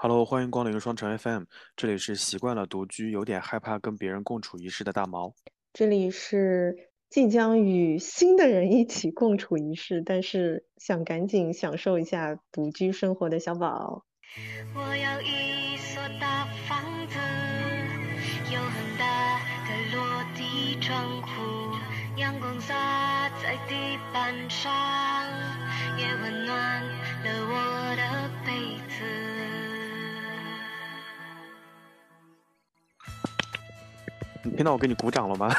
Hello，欢迎光临双城 FM，这里是习惯了独居，有点害怕跟别人共处一室的大毛。这里是即将与新的人一起共处一室，但是想赶紧享受一下独居生活的小宝。我要一所大房子，有很大的落地窗户，阳光洒在地板上，也温暖你听到我给你鼓掌了吗？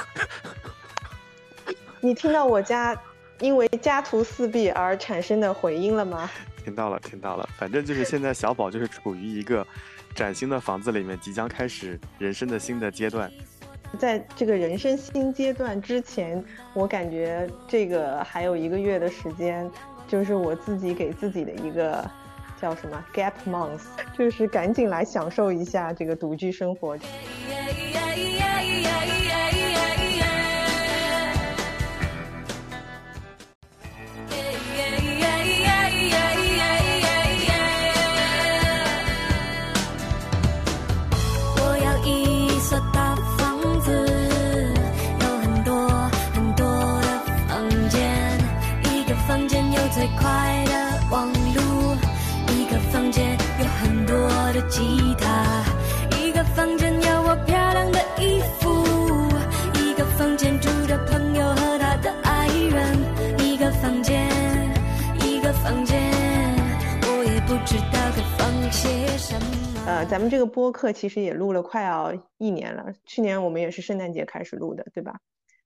你听到我家因为家徒四壁而产生的回音了吗？听到了，听到了。反正就是现在小宝就是处于一个崭新的房子里面，即将开始人生的新的阶段。在这个人生新阶段之前，我感觉这个还有一个月的时间，就是我自己给自己的一个叫什么 gap month，就是赶紧来享受一下这个独居生活。我要一所大房子，有很多很多的房间，一个房间有最快的吉他，一个房间有我漂亮的衣服，一个房间住着朋友和他的爱人，一个房间，一个房间，我也不知道该放些什么。呃，咱们这个播客其实也录了快要一年了，去年我们也是圣诞节开始录的，对吧？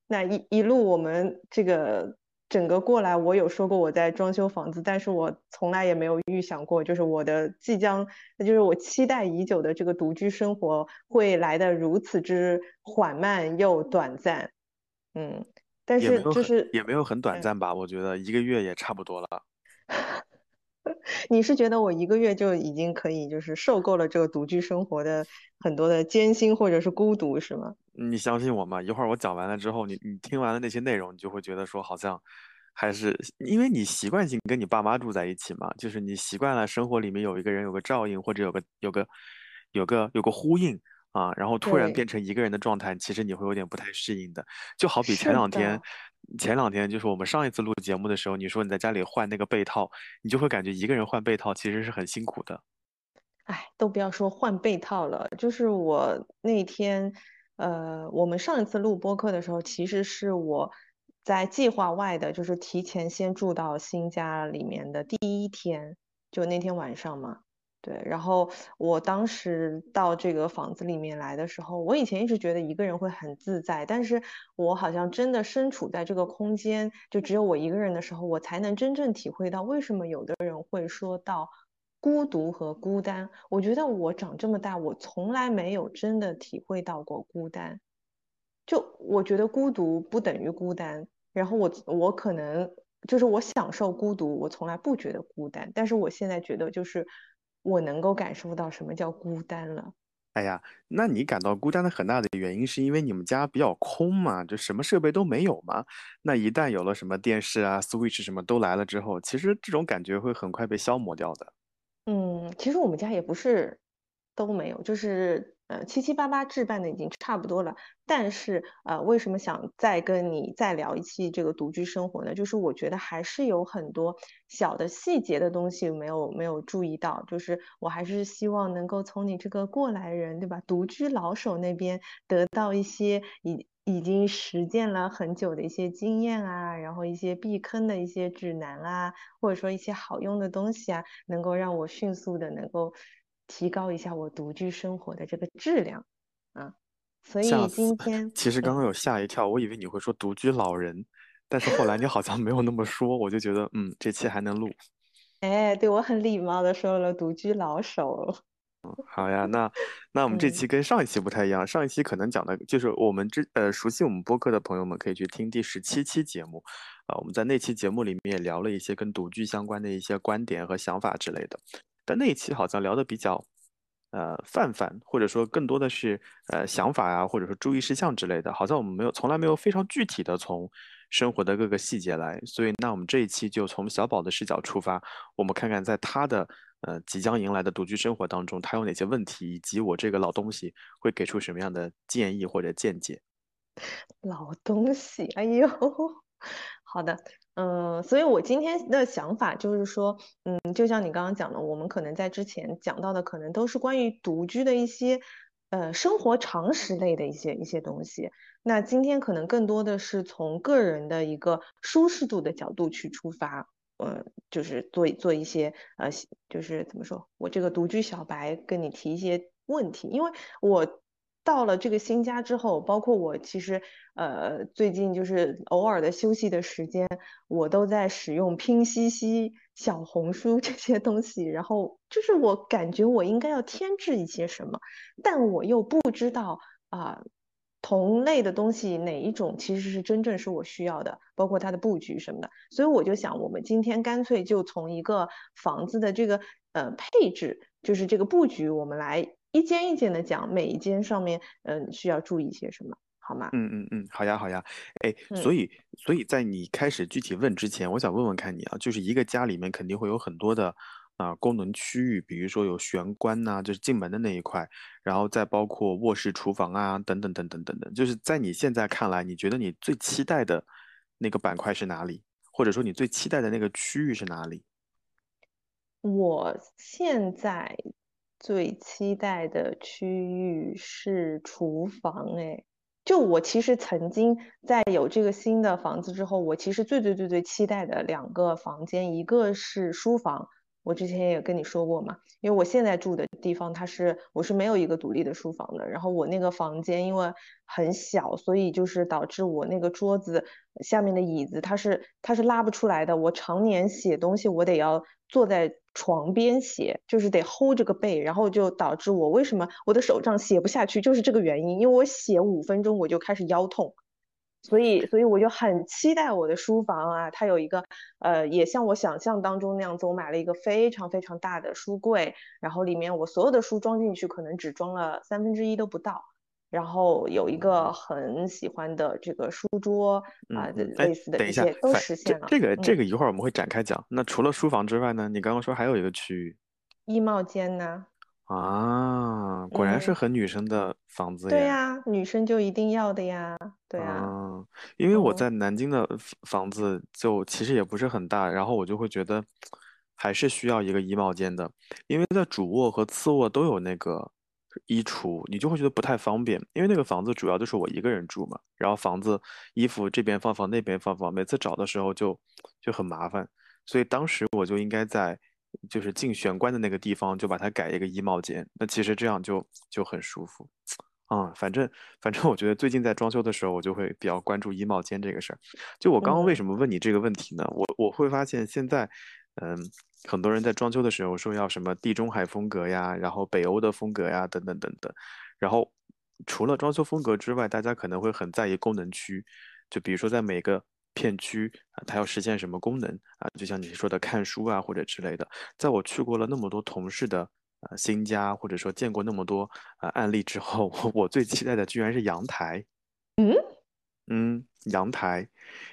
那一一路我们这个整个过来，我有说过我在装修房子，但是我从来也没有预想过，就是我的即将，那就是我期待已久的这个独居生活会来的如此之缓慢又短暂。嗯，但是就是也没有很短嗯暂吧，我觉得一个月也差不多了。你是觉得我一个月就已经可以就是受够了这个独居生活的很多的艰辛或者是孤独，是吗？你相信我吗？一会儿我讲完了之后，你你听完了那些内容，你就会觉得说好像还是因为你习惯性跟你爸妈住在一起嘛，就是你习惯了生活里面有一个人有个照应，或者有个有个有个有个呼应啊，然后突然变成一个人的状态，其实你会有点不太适应的。就好比前两天，前两天就是我们上一次录节目的时候，你说你在家里换那个被套，你就会感觉一个人换被套其实是很辛苦的。哎，都不要说换被套了，就是我那天，呃，我们上一次录播客的时候，其实是我在计划外的，就是提前先住到新家里面的第一天，就那天晚上嘛。对，然后我当时到这个房子里面来的时候，我以前一直觉得一个人会很自在，但是我好像真的身处在这个空间，就只有我一个人的时候，我才能真正体会到为什么有的人会说到孤独和孤单。我觉得我长这么大，我从来没有真的体会到过孤单。就我觉得孤独不等于孤单，然后我我可能就是我享受孤独，我从来不觉得孤单，但是我现在觉得就是我能够感受到什么叫孤单了。哎呀，那你感到孤单的很大的原因是因为你们家比较空嘛，就什么设备都没有嘛。那一旦有了什么电视啊、Switch 什么都来了之后，其实这种感觉会很快被消磨掉的。嗯，其实我们家也不是都没有，就是呃七七八八置办的已经差不多了。但是呃，为什么想再跟你再聊一期这个独居生活呢？就是我觉得还是有很多小的细节的东西没有没有注意到，就是我还是希望能够从你这个过来人，对吧？独居老手那边得到一些已已经实践了很久的一些经验啊，然后一些避坑的一些指南啊，或者说一些好用的东西啊，能够让我迅速的能够提高一下我独居生活的这个质量啊。所以！今天，嗯，其实刚刚有吓一跳，我以为你会说独居老人，但是后来你好像没有那么说，我就觉得嗯，这期还能录。哎，对我很礼貌的说了独居老手，好呀，那那我们这嗯期跟上一期不太一样，上一期可能讲的就是我们之呃熟悉我们播客的朋友们可以去听第十七期节目，啊、我们在那期节目里面也聊了一些跟独居相关的一些观点和想法之类的，但那一期好像聊的比较呃泛泛，或者说更多的是呃想法呀、或者说注意事项之类的，好像我们没有从来没有非常具体的从生活的各个细节来。所以，那我们这一期就从小宝的视角出发，我们看看在他的呃即将迎来的独居生活当中，他有哪些问题，以及我这个老东西会给出什么样的建议或者见解。老东西，哎呦，好的，嗯，所以我今天的想法就是说，嗯，就像你刚刚讲的，我们可能在之前讲到的，可能都是关于独居的一些，呃，生活常识类的一些一些东西。那今天可能更多的是从个人的一个舒适度的角度去出发，呃，就是做做一些，呃，就是怎么说，我这个独居小白跟你提一些问题，因为我。到了这个新家之后，包括我其实呃最近就是偶尔的休息的时间，我都在使用拼夕夕、小红书 这些东西。然后就是我感觉我应该要添置一些什么，但我又不知道啊同类的东西哪一种其实是真正是我需要的，包括它的布局什么的。所以我就想，我们今天干脆就从一个房子的这个呃配置，就是这个布局，我们来。一间一间的讲，每一间上面，嗯，需要注意些什么，好吗？嗯嗯嗯，好呀好呀，哎，所以所以在你开始具体问之前，我想问问看你啊，就是一个家里面肯定会有很多的啊功能区域，比如说有玄关呐，就是进门的那一块，然后再包括卧室、厨房啊，等等等等等等，就是在你现在看来，你觉得你最期待的那个板块是哪里？或者说你最期待的那个区域是哪里？我现在。最期待的区域是厨房，哎，就我其实曾经在有这个新的房子之后，我其实最最最最期待的两个房间，一个是书房。我之前也跟你说过嘛，因为我现在住的地方，它是我是没有一个独立的书房的。然后我那个房间因为很小，所以就是导致我那个桌子下面的椅子它是它是拉不出来的。我常年写东西，我得要坐在床边写，就是得 hold 这个背，然后就导致我为什么我的手账写不下去，就是这个原因。因为我写五分钟我就开始腰痛。所以，所以我就很期待我的书房啊，它有一个，呃，也像我想象当中那样子，我买了一个非常非常大的书柜，然后里面我所有的书装进去，可能只装了三分之一都不到，然后有一个很喜欢的这个书桌啊，类似的一些都实现了。这个这个一会儿我们会展开讲。那除了书房之外呢？你刚刚说还有一个区域，衣帽间呢？啊，果然是很女生的房子呀。对呀，女生就一定要的呀。对啊，因为我在南京的房子就其实也不是很大，然后我就会觉得还是需要一个衣帽间的，因为在主卧和次卧都有那个衣橱，你就会觉得不太方便。因为那个房子主要就是我一个人住嘛，然后房子衣服这边放放那边放放，每次找的时候就就很麻烦，所以当时我就应该在。就是进玄关的那个地方，就把它改一个衣帽间。那其实这样就就很舒服，啊，反正反正我觉得最近在装修的时候，我就会比较关注衣帽间这个事儿。就我刚刚为什么问你这个问题呢？我我会发现现在，嗯，很多人在装修的时候说要什么地中海风格呀，然后北欧的风格呀，等等等等。然后除了装修风格之外，大家可能会很在意功能区，就比如说在每个。片区啊，它要实现什么功能啊？就像你说的看书啊，或者之类的。在我去过了那么多同事的呃新家，或者说见过那么多呃案例之后，我最期待的居然是阳台。嗯嗯，阳台，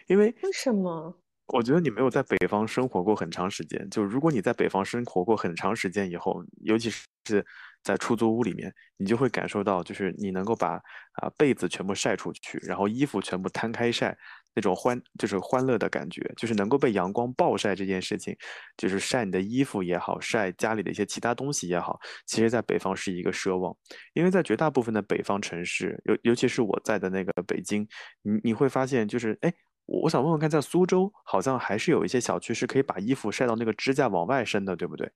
因为为什么？我觉得你没有在北方生活过很长时间。就如果你在北方生活过很长时间以后，尤其是在出租屋里面，你就会感受到，就是你能够把啊被子全部晒出去，然后衣服全部摊开晒。那种欢就是欢乐的感觉，就是能够被阳光暴晒这件事情，就是晒你的衣服也好，晒家里的一些其他东西也好，其实在北方是一个奢望，因为在绝大部分的北方城市，尤尤其是我在的那个北京，你你会发现就是，哎，我想问问看，在苏州好像还是有一些小区是可以把衣服晒到那个支架往外伸的，对不对？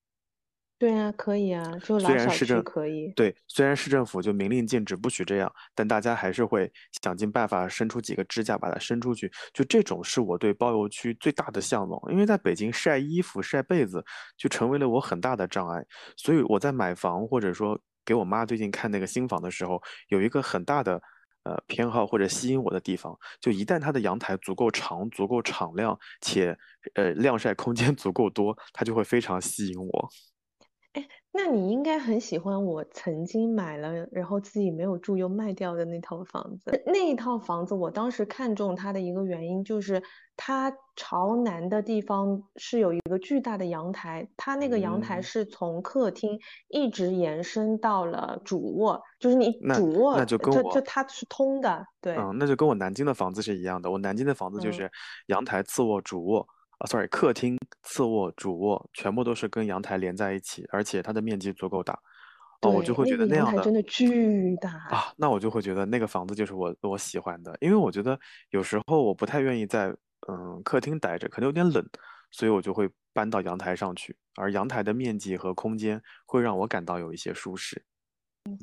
对啊，可以啊，就老小区可以。对，虽然市政府就明令禁止不许这样，但大家还是会想尽办法伸出几个支架把它伸出去。就这种是我对包邮区最大的向往，因为在北京晒衣服、晒被子就成为了我很大的障碍。所以我在买房或者说给我妈最近看那个新房的时候，有一个很大的呃偏好或者吸引我的地方，就一旦它的阳台足够长、足够敞亮，且呃晾晒空间 足够多，它就会非常吸引我。那你应该很喜欢我曾经买了，然后自己没有住又卖掉的那套房子。那一套房子，我当时看中它的一个原因就是它朝南的地方是有一个巨大的阳台，它那个阳台嗯是从客厅一直延伸到了主卧，就是你主卧那就跟这我这它是通的，对，嗯，那就跟我南京的房子是一样的。我南京的房子就嗯是阳台、次卧、主卧啊，sorry，客厅、次卧、主卧全部都是跟阳台连在一起，而且它的面积足够大。哦，我就，会觉得那样的阳台真的巨大。啊，那我就会觉得那个房子就是我我喜欢的，因为我觉得有时候我不太愿意在嗯客厅待着，可能有点冷，所以我就会搬到阳台上去，而阳台的面积和空间会让我感到有一些舒适。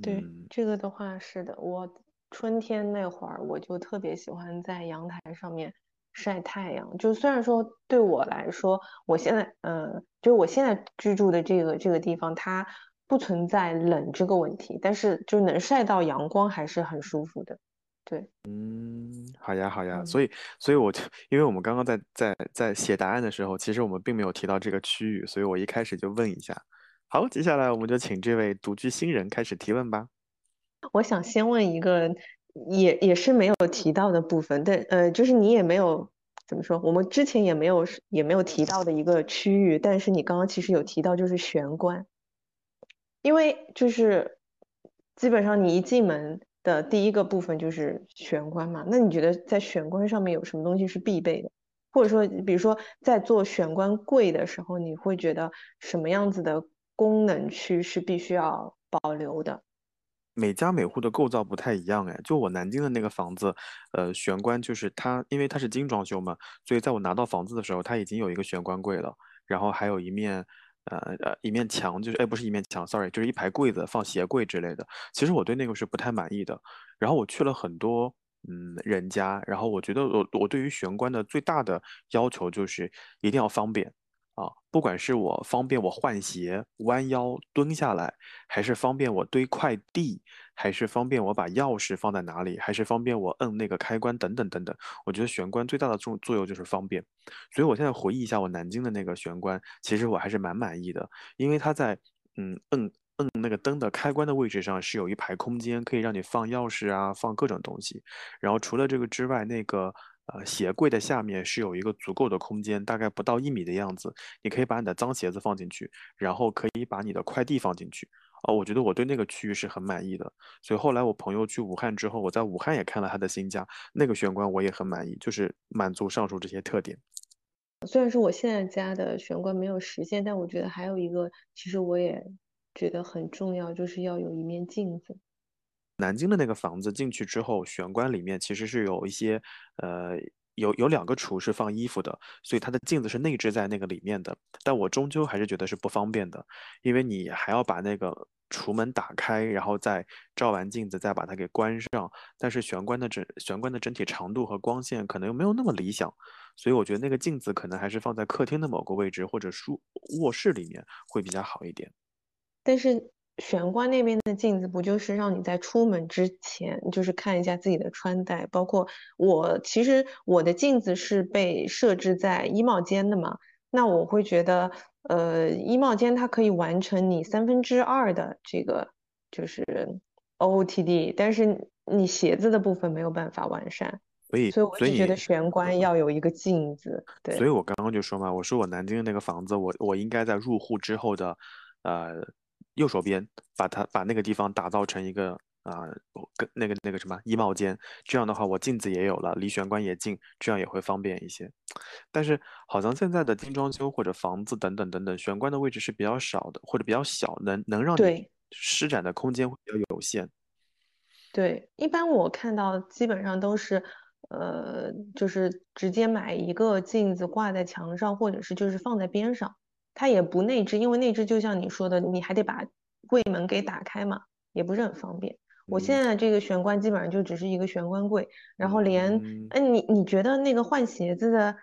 对，嗯这个的话是的，我春天那会儿我就特别喜欢在阳台上面晒太阳。就虽然说对我来说，我现在嗯，就我现在居住的这个这个地方，它不存在冷这个问题，但是就能晒到阳光还是很舒服的。对，嗯，好呀，好呀，嗯所以，所以我就，因为我们刚刚在在在写答案的时候，其实我们并没有提到这个区域，所以我一开始就问一下。好，接下来我们就请这位独居新人开始提问吧。我想先问一个也也是没有提到的部分，但呃，就是你也没有怎么说，我们之前也没有也没有提到的一个区域，但是你刚刚其实有提到，就是玄关。因为就是基本上你一进门的第一个部分就是玄关嘛，那你觉得在玄关上面有什么东西是必备的？或者说，比如说在做玄关柜的时候，你会觉得什么样子的功能区是必须要保留的？每家每户的构造不太一样，哎，就我南京的那个房子，呃，玄关就是它，因为它是精装修嘛，所以在我拿到房子的时候，它已经有一个玄关柜了，然后还有一面，呃呃，一面墙，就是，哎，不是一面墙，sorry，就是一排柜子放鞋柜之类的。其实我对那个是不太满意的。然后我去了很多，嗯，人家，然后我觉得我我对于玄关的最大的要求就是一定要方便。啊，不管是我方便我换鞋、弯腰蹲下来，还是方便我堆快递，还是方便我把钥匙放在哪里，还是方便我摁那个开关等等等等，我觉得玄关最大的作作用就是方便。所以我现在回忆一下我南京的那个玄关，其实我还是蛮满意的，因为它在嗯摁摁那个灯的开关的位置上是有一排空间，可以让你放钥匙啊，放各种东西。然后除了这个之外，那个呃鞋柜的下面是有一个足够的空间，大概不到一米的样子，你可以把你的脏鞋子放进去，然后可以把你的快递放进去。哦，我觉得我对那个区域是很满意的，所以后来我朋友去武汉之后，我在武汉也看了他的新家，那个玄关我也很满意，就是满足上述这些特点。虽然说我现在家的玄关没有实现，但我觉得还有一个，其实我也觉得很重要，就是要有一面镜子。南京的那个房子进去之后，玄关里面其实是有一些，呃，有有两个橱是放衣服的，所以它的镜子是内置在那个里面的。但我终究还是觉得是不方便的，因为你还要把那个橱门打开，然后再照完镜子，再把它给关上。但是玄关的整玄关的整体长度和光线可能又没有那么理想，所以我觉得那个镜子可能还是放在客厅的某个位置或者书卧室里面会比较好一点。但是玄关那边的镜子不就是让你在出门之前，就是看一下自己的穿戴，包括我，其实我的镜子是被设置在衣帽间的嘛，那我会觉得，呃，衣帽间它可以完成你三分之二的这个就是 OOTD，但是你鞋子的部分没有办法完善，所以，所以我所以你只觉得玄关要有一个镜子，对。所以我刚刚就说嘛，我说我南京的那个房子，我我应该在入户之后的，呃，右手边把它把那个地方打造成一个啊、跟那个那个什么衣帽间，这样的话我镜子也有了，离玄关也近，这样也会方便一些。但是好像现在的精装修或者房子等等等等，玄关的位置是比较少的，或者比较小，能能让你对施展的空间会比较有限。对，一般我看到基本上都是，呃，就是直接买一个镜子挂在墙上，或者是就是放在边上，它也不内置，因为内置就像你说的，你还得把柜门给打开嘛，也不是很方便。我嗯现在这个玄关基本上就只是一个玄关柜，然后连，嗯哎，你你觉得那个换鞋子的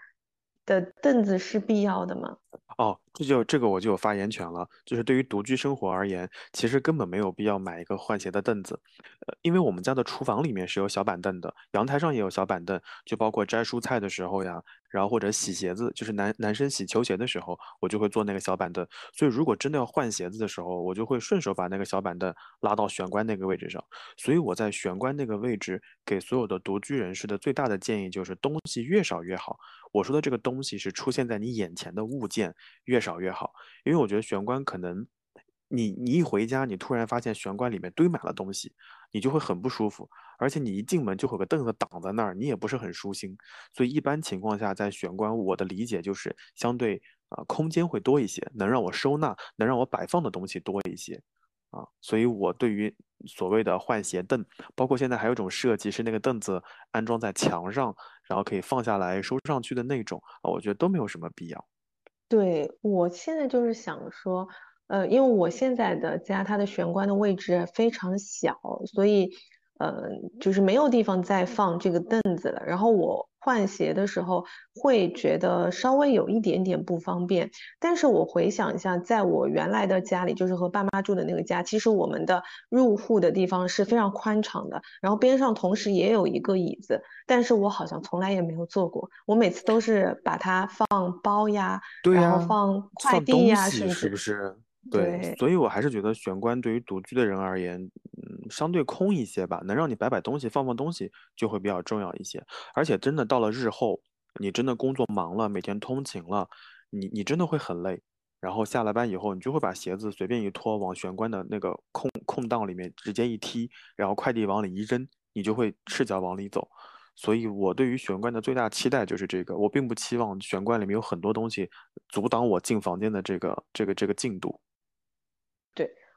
的凳子是必要的吗？哦，这就这个我就有发言权了。就是对于独居生活而言，其实根本没有必要买一个换鞋的凳子，呃，因为我们家的厨房里面是有小板凳的，阳台上也有小板凳，就包括摘蔬菜的时候呀，然后或者洗鞋子，就是男男生洗球鞋的时候，我就会坐那个小板凳。所以如果真的要换鞋子的时候，我就会顺手把那个小板凳拉到玄关那个位置上。所以我在玄关那个位置给所有的独居人士的最大的建议就是东西越少越好。我说的这个东西是出现在你眼前的物件越少越好，因为我觉得玄关可能你你一回家，你突然发现玄关里面堆满了东西，你就会很不舒服，而且你一进门就会有个凳子挡在那儿，你也不是很舒心。所以一般情况下，在玄关，我的理解就是相对啊、空间会多一些，能让我收纳，能让我摆放的东西多一些。啊，所以我对于所谓的换鞋凳，包括现在还有一种设计是那个凳子安装在墙上，然后可以放下来收上去的那种啊，我觉得都没有什么必要。对，我现在就是想说，呃，因为我现在的家它的玄关的位置非常小，所以，呃，就是没有地方再放这个凳子了。然后我换鞋的时候会觉得稍微有一点点不方便，但是我回想一下，在我原来的家里，就是和爸妈住的那个家，其实我们的入户的地方是非常宽敞的，然后边上同时也有一个椅子，但是我好像从来也没有坐过，我每次都是把它放包呀。然后放快递呀，是不是？对，对所以我还是觉得玄关对于独居的人而言，嗯，相对空一些吧，能让你摆摆东西、放放东西就会比较重要一些。而且真的到了日后，你真的工作忙了，每天通勤了，你你真的会很累。然后下了班以后，你就会把鞋子随便一脱，往玄关的那个空空档里面直接一踢，然后快递往里一扔，你就会赤脚往里走。所以我对于玄关的最大期待就是这个，我并不期望玄关里面有很多东西阻挡我进房间的这个这个这个进度。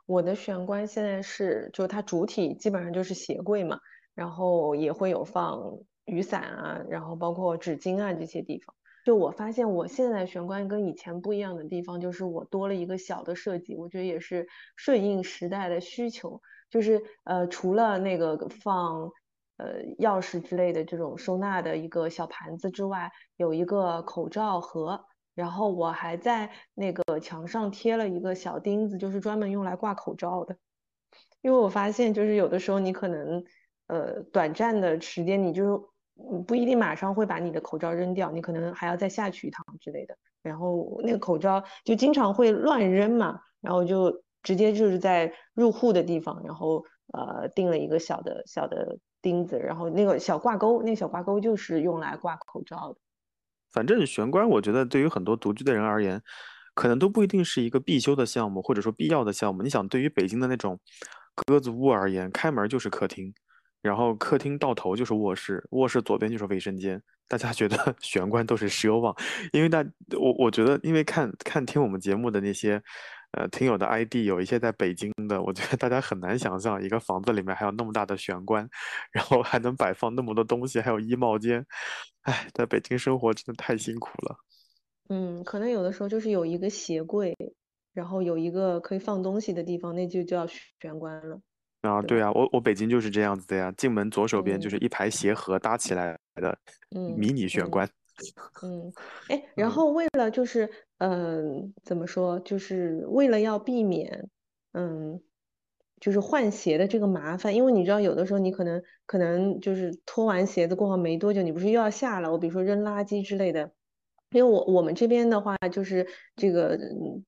我的玄关现在是，就它主体基本上就是鞋柜嘛，然后也会有放雨伞啊，然后包括纸巾啊这些地方。就我发现我现在玄关跟以前不一样的地方，就是我多了一个小的设计，我觉得也是顺应时代的需求。就是呃，除了那个放呃钥匙之类的这种收纳的一个小盘子之外，有一个口罩盒，然后我还在那个墙上贴了一个小钉子，就是专门用来挂口罩的。因为我发现，就是有的时候你可能，呃，短暂的时间，你就是不一定马上会把你的口罩扔掉，你可能还要再下去一趟之类的。然后那个口罩就经常会乱扔嘛，然后就直接就是在入户的地方，然后呃钉了一个小的小的钉子，然后那个小挂钩，那个小挂钩就是用来挂口罩的。反正玄关，我觉得对于很多独居的人而言，可能都不一定是一个必修的项目，或者说必要的项目。你想，对于北京的那种鸽子屋而言，开门就是客厅，然后客厅到头就是卧室，卧室左边就是卫生间。大家觉得 玄关都是奢望，因为大我我觉得，因为看看听我们节目的那些呃听友的 ID，有一些在北京的，我觉得大家很难想象一个房子里面还有那么大的玄关，然后还能摆放那么多东西，还有衣帽间。哎，在北京生活真的太辛苦了。嗯，可能有的时候就是有一个鞋柜，然后有一个可以放东西的地方，那就叫玄关了。啊，对啊，我我北京就是这样子的呀。进门左手边就是嗯一排鞋盒搭起来的嗯迷你玄嗯。关。嗯，哎，然嗯，后为了就是，嗯、怎么说，就是为了要避免，嗯，就是换鞋的这个麻烦，因为你知道，有的时候你可能可能就是脱完鞋子过后没多久，你不是又要下楼，比如说扔垃圾之类的。因为我我们这边的话，就是这个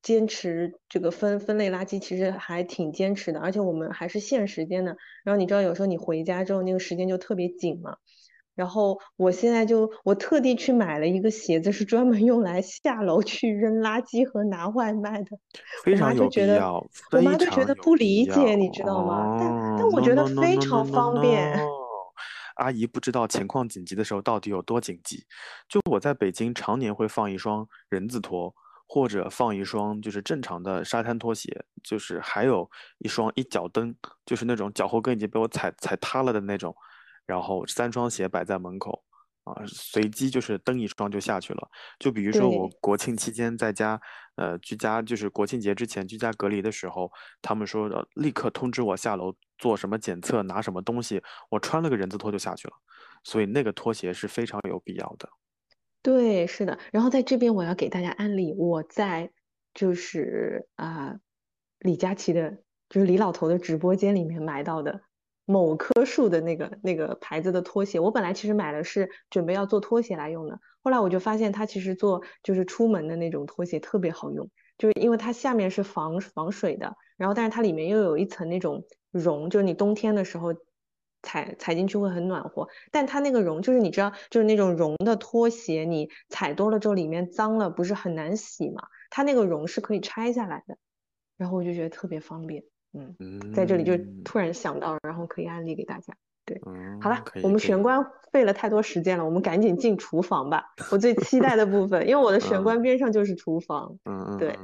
坚持这个分分类垃圾，其实还挺坚持的，而且我们还是限时间的。然后你知道，有时候你回家之后，那个时间就特别紧嘛。然后我现在就我特地去买了一个鞋子，是专门用来下楼去扔垃圾和拿外卖的。非常有就觉得，必要，我妈非就觉得不。理解，你知道吗？但但我觉得非 no no 常 no 方便。阿姨不知道情况紧急的时候到底有多紧急。就我在北京常年会放一双人字拖，或者放一双就是正常的沙滩拖鞋，就是还有一双一脚蹬，就是那种脚后跟已经被我踩踩塌了的那种，然后三双鞋摆在门口。啊，随机就是蹬一双就下去了。就比如说我。国庆期间在家，呃，居家就是国庆节之前居家隔离的时候，他们说的立刻通知我下楼做什么检测，拿什么东西，我穿了个人字拖就下去了。所以那个拖鞋是非常有必要的。对，是的。然后在这边我要给大家安利，我在就是啊、李佳琦的，就是李老头的直播间里面买到的某棵树的那个那个牌子的拖鞋。我本来其实买的是准备要做拖鞋来用的，后来我就发现它其实做就是出门的那种拖鞋特别好用，就是因为它下面是防防水的，然后但是它里面又有一层那种绒，就是你冬天的时候踩踩进去会很暖和。但它那个绒就是你知道，就是那种绒的拖鞋，你踩多了之后里面脏了，不是很难洗嘛？它那个绒是可以拆下来的，然后我就觉得特别方便。嗯，在这里就嗯突然想到，然后可以安利给大家。嗯，好了，我们玄关费了太多时间了，我们赶紧进厨房吧。我最期待的部分，因为我的玄嗯关边上就是厨房。嗯嗯对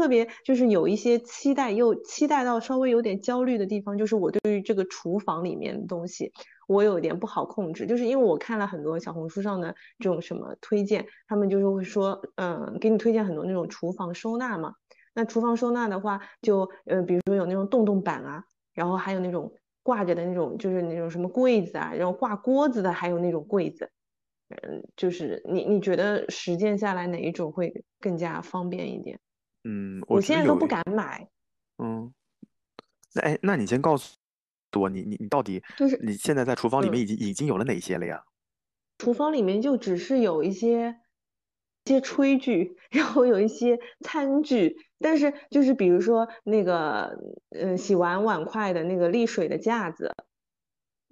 特别就是有一些期待，又期待到稍微有点焦虑的地方，就是我对于这个厨房里面的东西，我有点不好控制，就是因为我看了很多小红书上的这种什么推荐，他们就是会说，嗯，给你推荐很多那种厨房收纳嘛。那厨房收纳的话，就呃，比如说有那种洞洞板啊，然后还有那种挂着的那种，就是那种什么柜子啊，然后挂锅子的，还有那种柜子。嗯，就是你你觉得实践下来哪一种会更加方便一点？嗯，我现在都不敢买，嗯，那哎，那你先告诉我，你你你到底就是你现在在厨房里面嗯已经已经有了哪些了呀？厨房里面就只是有一些一些炊具，然后有一些餐具，但是就是比如说那个嗯洗完碗筷的那个沥水的架子，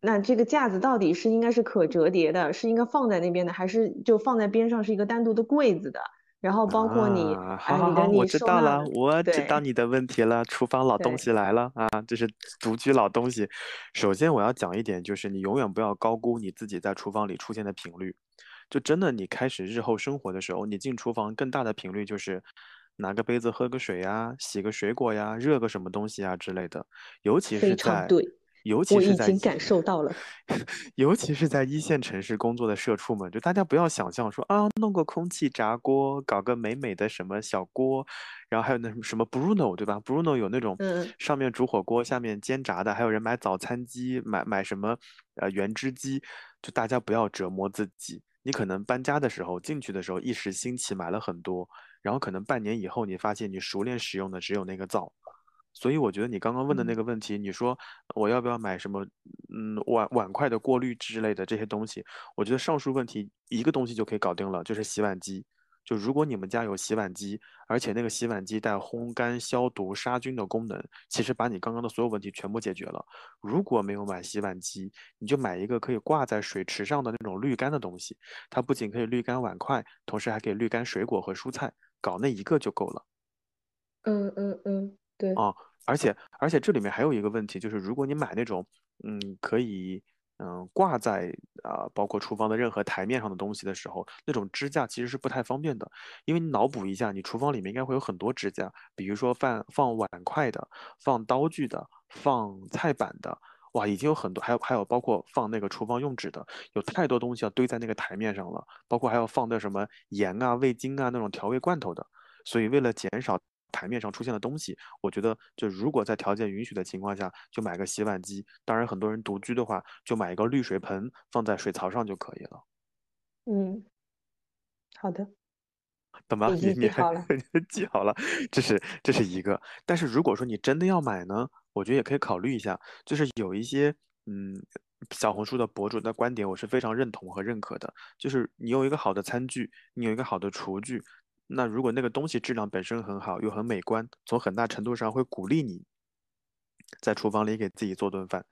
那这个架子到底是应该是可折叠的，是应该放在那边的，还是就放在边上是一个单独的柜子的？然后包括你好好好，我知道了，我知道你的问题了，厨房老东西来了啊，这是独居老东西。首先我要讲一点，就是你永远不要高估你自己在厨房里出现的频率。就真的，你开始日后生活的时候，你进厨房更大的频率就是拿个杯子喝个水呀，洗个水果呀，热个什么东西啊之类的。尤其是在，尤其我是在一已经感受到了。尤其是在一线城市工作的社畜们，就大家不要想象说啊，弄个空气炸锅，搞个美美的什么小锅，然后还有那什么什么 Bruno，对吧？Bruno 有那种嗯上面煮火锅，下面煎炸的，还有人买早餐机，买买什么呃原汁机，就大家不要折磨自己。你可能搬家的时候进去的时候一时兴起买了很多，然后可能半年以后你发现你熟练使用的只有那个灶。所以我觉得你刚刚问的那嗯个问题，你说我要不要买什么，嗯，碗碗筷的过滤之类的这些东西，我觉得上述问题一个东西就可以搞定了，就是洗碗机。就如果你们家有洗碗机，而且那个洗碗机带烘干、消毒、杀菌的功能，其实把你刚刚的所有问题全部解决了。如果没有买洗碗机，你就买一个可以挂在水池上的那种滤干的东西，它不仅可以滤干碗筷，同时还可以滤干水果和蔬菜，搞那一个就够了。嗯嗯嗯，对，哦，而且而且这里面还有一个问题，就是如果你买那种嗯可以嗯挂在啊、包括厨房的任何台面上的东西的时候，那种支架其实是不太方便的，因为你脑补一下，你厨房里面应该会有很多支架，比如说放放碗筷的、放刀具的、放菜板的。哇，已经有很多，还有还有包括放那个厨房用纸的，有太多东西要堆在那个台面上了，包括还要放的什么盐啊、味精啊那种调味罐头的。所以为了减少台面上出现的东西，我觉得就如果在条件允许的情况下，就买个洗碗机。当然，很多人独居的话，就买一个滤水盆放在水槽上就可以了。嗯，好的。懂吗？你你还记好了。记好了，这是这是一个。但是如果说你真的要买呢，我觉得也可以考虑一下，就是有一些嗯小红书的博主的观点，我是非常认同和认可的。就是你有一个好的餐具，你有一个好的厨具，那如果那个东西质量本身很好，又很美观，从很大程度上会鼓励你在厨房里给自己做顿饭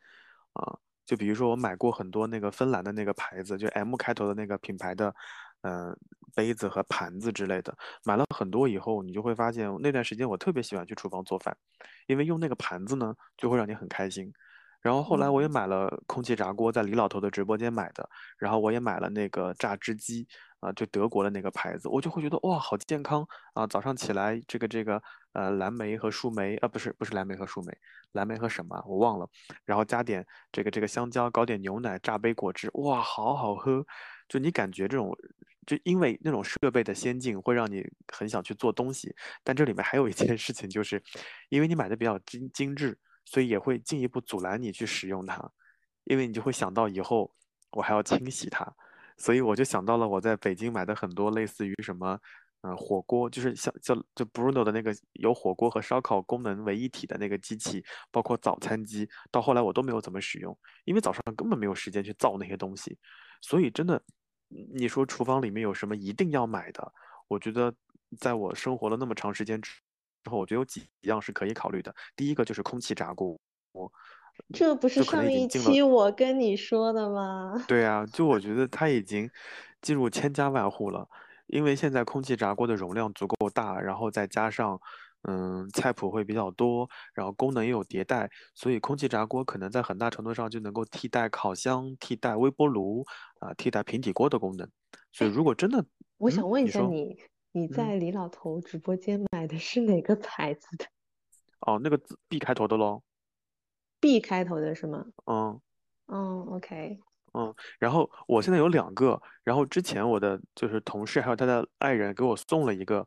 啊。就比如说我买过很多那个芬兰的那个牌子，就 M 开头的那个品牌的，嗯、杯子和盘子之类的，买了很多以后，你就会发现那段时间我特别喜欢去厨房做饭，因为用那个盘子呢，就会让你很开心。然后后来我也嗯，买了空气炸锅，在李老头的直播间买的，然后我也买了那个榨汁机，啊、就德国的那个牌子，我就会觉得哇，好健康啊！早上起来这个这个呃蓝莓和树莓，啊不是不是蓝莓和树莓，蓝莓和什么啊我忘了，然后加点这个这个香蕉，搞点牛奶，榨杯果汁，哇，好好喝！就你感觉这种，就因为那种设备的先进，会让你很想去做东西。但这里面还有一件事情，就是因为你买的比较精精致，所以也会进一步阻拦你去使用它，因为你就会想到以后我还要清洗它，所以我就想到了我在北京买的很多类似于什么。嗯，火锅就是像叫就 Bruno 的那个有火锅和烧烤功能为一体的那个机器，包括早餐机，到后来我都没有怎么使用，因为早上根本没有时间去造那些东西。所以真的，你说厨房里面有什么一定要买的？我觉得在我生活了那么长时间之后，我觉得有几样是可以考虑的。第一个就是空气炸锅，这不是上一期我跟你说的吗？对啊，就我觉得它已经进入千家万户了，因为现在空气炸锅的容量足够大，然后再加上。嗯，菜谱会比较多，然后功能也有迭代，所以空气炸锅可能在很大程度上就能够替代烤箱、替代微波炉啊、替代平底锅的功能。所以哎，如果真的，嗯，我想问一下你，你嗯。在李老头直播间买的是哪个牌子的 哦，那个字 B 开头的咯，？B 开头的是吗？嗯嗯，OK，嗯，然后我现在有两个，然后之前我的就是同事还有他的爱人给我送了一个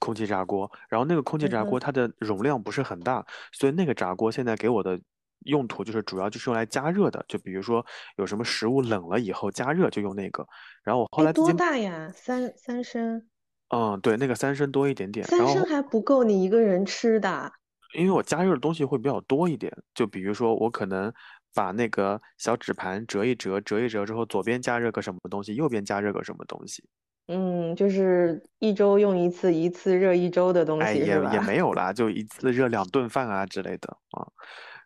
空气炸锅，然后那个空气炸锅它的容量不是很大，所以那个炸锅现在给我的用途就是主要就是用来加热的，就比如说有什么食物冷了以后加热就用那个，然后我后来，多大呀？三三升，嗯，对，那个三升多一点点，三升还不够你一个人吃的。因为我加热的东西会比较多一点，就比如说我可能把那个小纸盘折一折，折一折之后，左边加热个什么东西，右边加热个什么东西，嗯，就是一周用一次，一次热一周的东哎，西是也也吧？没有啦，就一次热两顿饭啊之类的啊。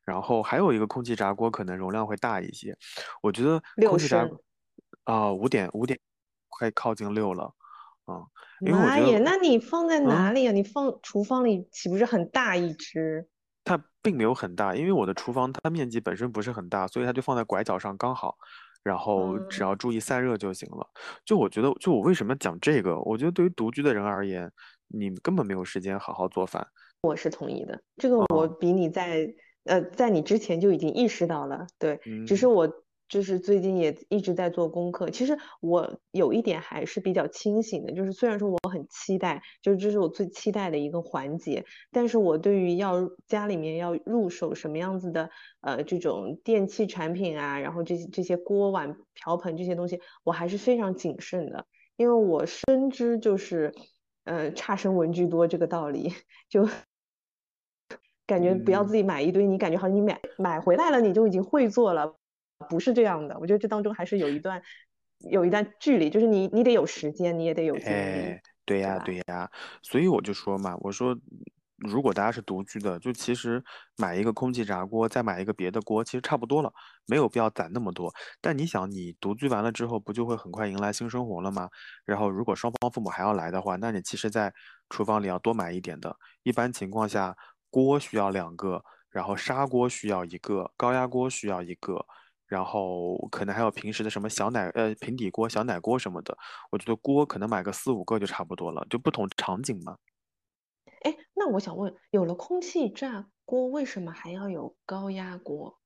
然后还有一个空气炸锅，可能容量会大一些。我觉得空气炸啊，五点五点，快靠近六了啊，妈耶，那你放在哪嗯。里啊？你放厨房里岂不是很大一只？它并没有很大，因为我的厨房它面积本身不是很大，所以它就放在拐角上刚好，然后只嗯，要注意散热就行了。就我觉得，就我为什么讲这个？我觉得对于独居的人而言，你根本没有时间好好做饭。我是同意的这个我嗯比你在呃在你之前就已经意识到了，对，只是嗯，我就是最近也一直在做功课。其实我有一点还是比较清醒的，就是虽然说我很期待，就是这是我最期待的一个环节，但是我对于要家里面要入手什么样子的呃这种电器产品啊，然后这些这些锅碗瓢盆这些东西，我还是非常谨慎的，因为我深知就是呃差生文具多这个道理，就。感觉不要嗯，自己买一堆，你感觉好像你买买回来了，你就已经会做了，不是这样的。我觉得这当中还是有一段有一段距离，就是你你得有时间，你也得有精力，哎，对呀，对？呀，所以我就说嘛，我说，如果大家是独居的，就其实买一个空气炸锅，再买一个别的锅，其实差不多了，没有必要攒那么多。但你想，你独居完了之后，不就会很快迎来新生活了吗？然后，如果双方父母还要来的话，那你其实在厨房里要多买一点的。一般情况下，锅需要两个，然后砂锅需要一个，高压锅需要一个。然后可能还有平时的什么小奶呃平底锅、小奶锅什么的，我觉得锅可能买个四五个就差不多了，就不同场景嘛。哎，那我想问，有了空气炸锅，为什么还要有高压锅？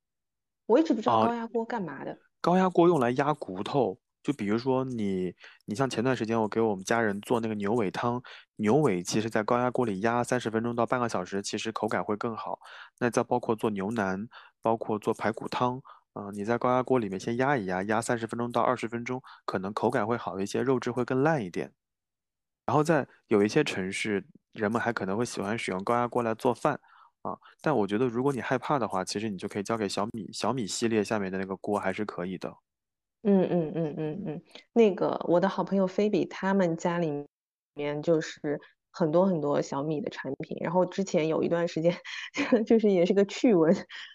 我一直不知道啊、高压锅干嘛的。高压锅用来压骨头，就比如说你，你像前段时间我给我们家人做那个牛尾汤，牛尾其实在高压锅里压三十分钟到半个小时，其实口感会更好。那再包括做牛腩，包括做排骨汤，嗯、你在高压锅里面先压一压，压三十分钟到二十分钟，可能口感会好一些，肉质会更烂一点。然后在有一些城市，人们还可能会喜欢使用高压锅来做饭啊。但我觉得，如果你害怕的话，其实你就可以交给小米小米系列下面的那个锅还是可以的。嗯嗯嗯嗯嗯，那个我的好朋友菲比他们家里面就是很多很多小米的产品。然后之前有一段时间，就是也是个趣闻，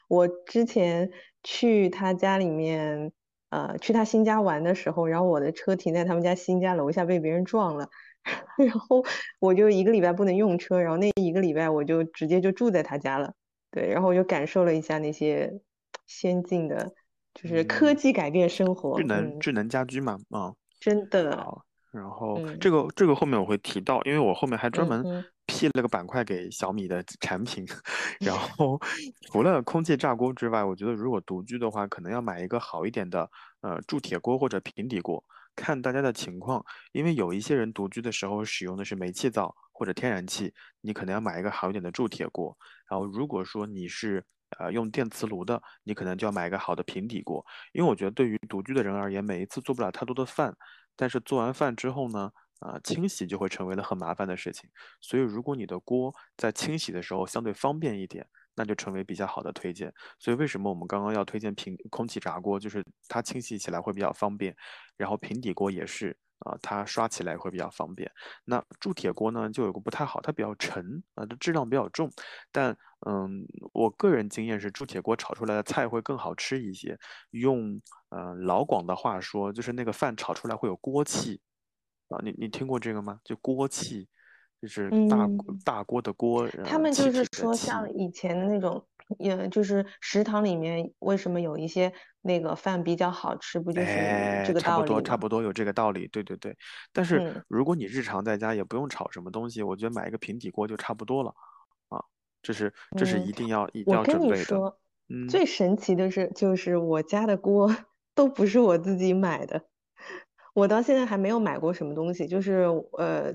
我之前去他家里面，呃，去他新家玩的时候，然后我的车停在他们家新家楼下被别人撞了，然后我就一个礼拜不能用车，然后那一个礼拜我就直接就住在他家了。对，然后我就感受了一下那些先进的。就是科技改变生活，智能智能家居嘛，啊，真的好。然后这个这个后面我会提到，因为我后面还专门辟了个板块给小米的产品。然 后除了空气炸锅之外，我觉得如果独居的话，可能要买一个好一点的呃铸铁锅或者平底锅，看大家的情况。因为有一些人独居的时候使用的是煤气灶或者天然气，你可能要买一个好一点的铸铁锅。然后如果说你是呃，用电磁炉的，你可能就要买一个好的平底锅，因为我觉得对于独居的人而言，每一次做不了太多的饭，但是做完饭之后呢，啊，清洗就会成为了很麻烦的事情。所以如果你的锅在清洗的时候相对方便一点，那就成为比较好的推荐。所以为什么我们刚刚要推荐平空气炸锅，就是它清洗起来会比较方便，然后平底锅也是。啊，它刷起来会比较方便。那铸铁锅呢，就有个不太好，它比较沉啊，它质量比较重。但嗯，我个人经验是，铸铁锅炒出来的菜会更好吃一些。用呃老广的话说，就是那个饭炒出来会有锅气啊。你你听过这个吗？就锅气，就是大大锅的锅。他们就是说，像以前的那种。也就是食堂里面为什么有一些那个饭比较好吃，不就是这个道理？差不多，差不多有这个道理。对对对。但是如果你日常在家也不用炒什么东西，我觉得买一个平底锅就差不多了啊。这是这是一定要一定要准备的。最神奇的是，就是我家的锅都不是我自己买的，我到现在还没有买过什么东西。就是呃，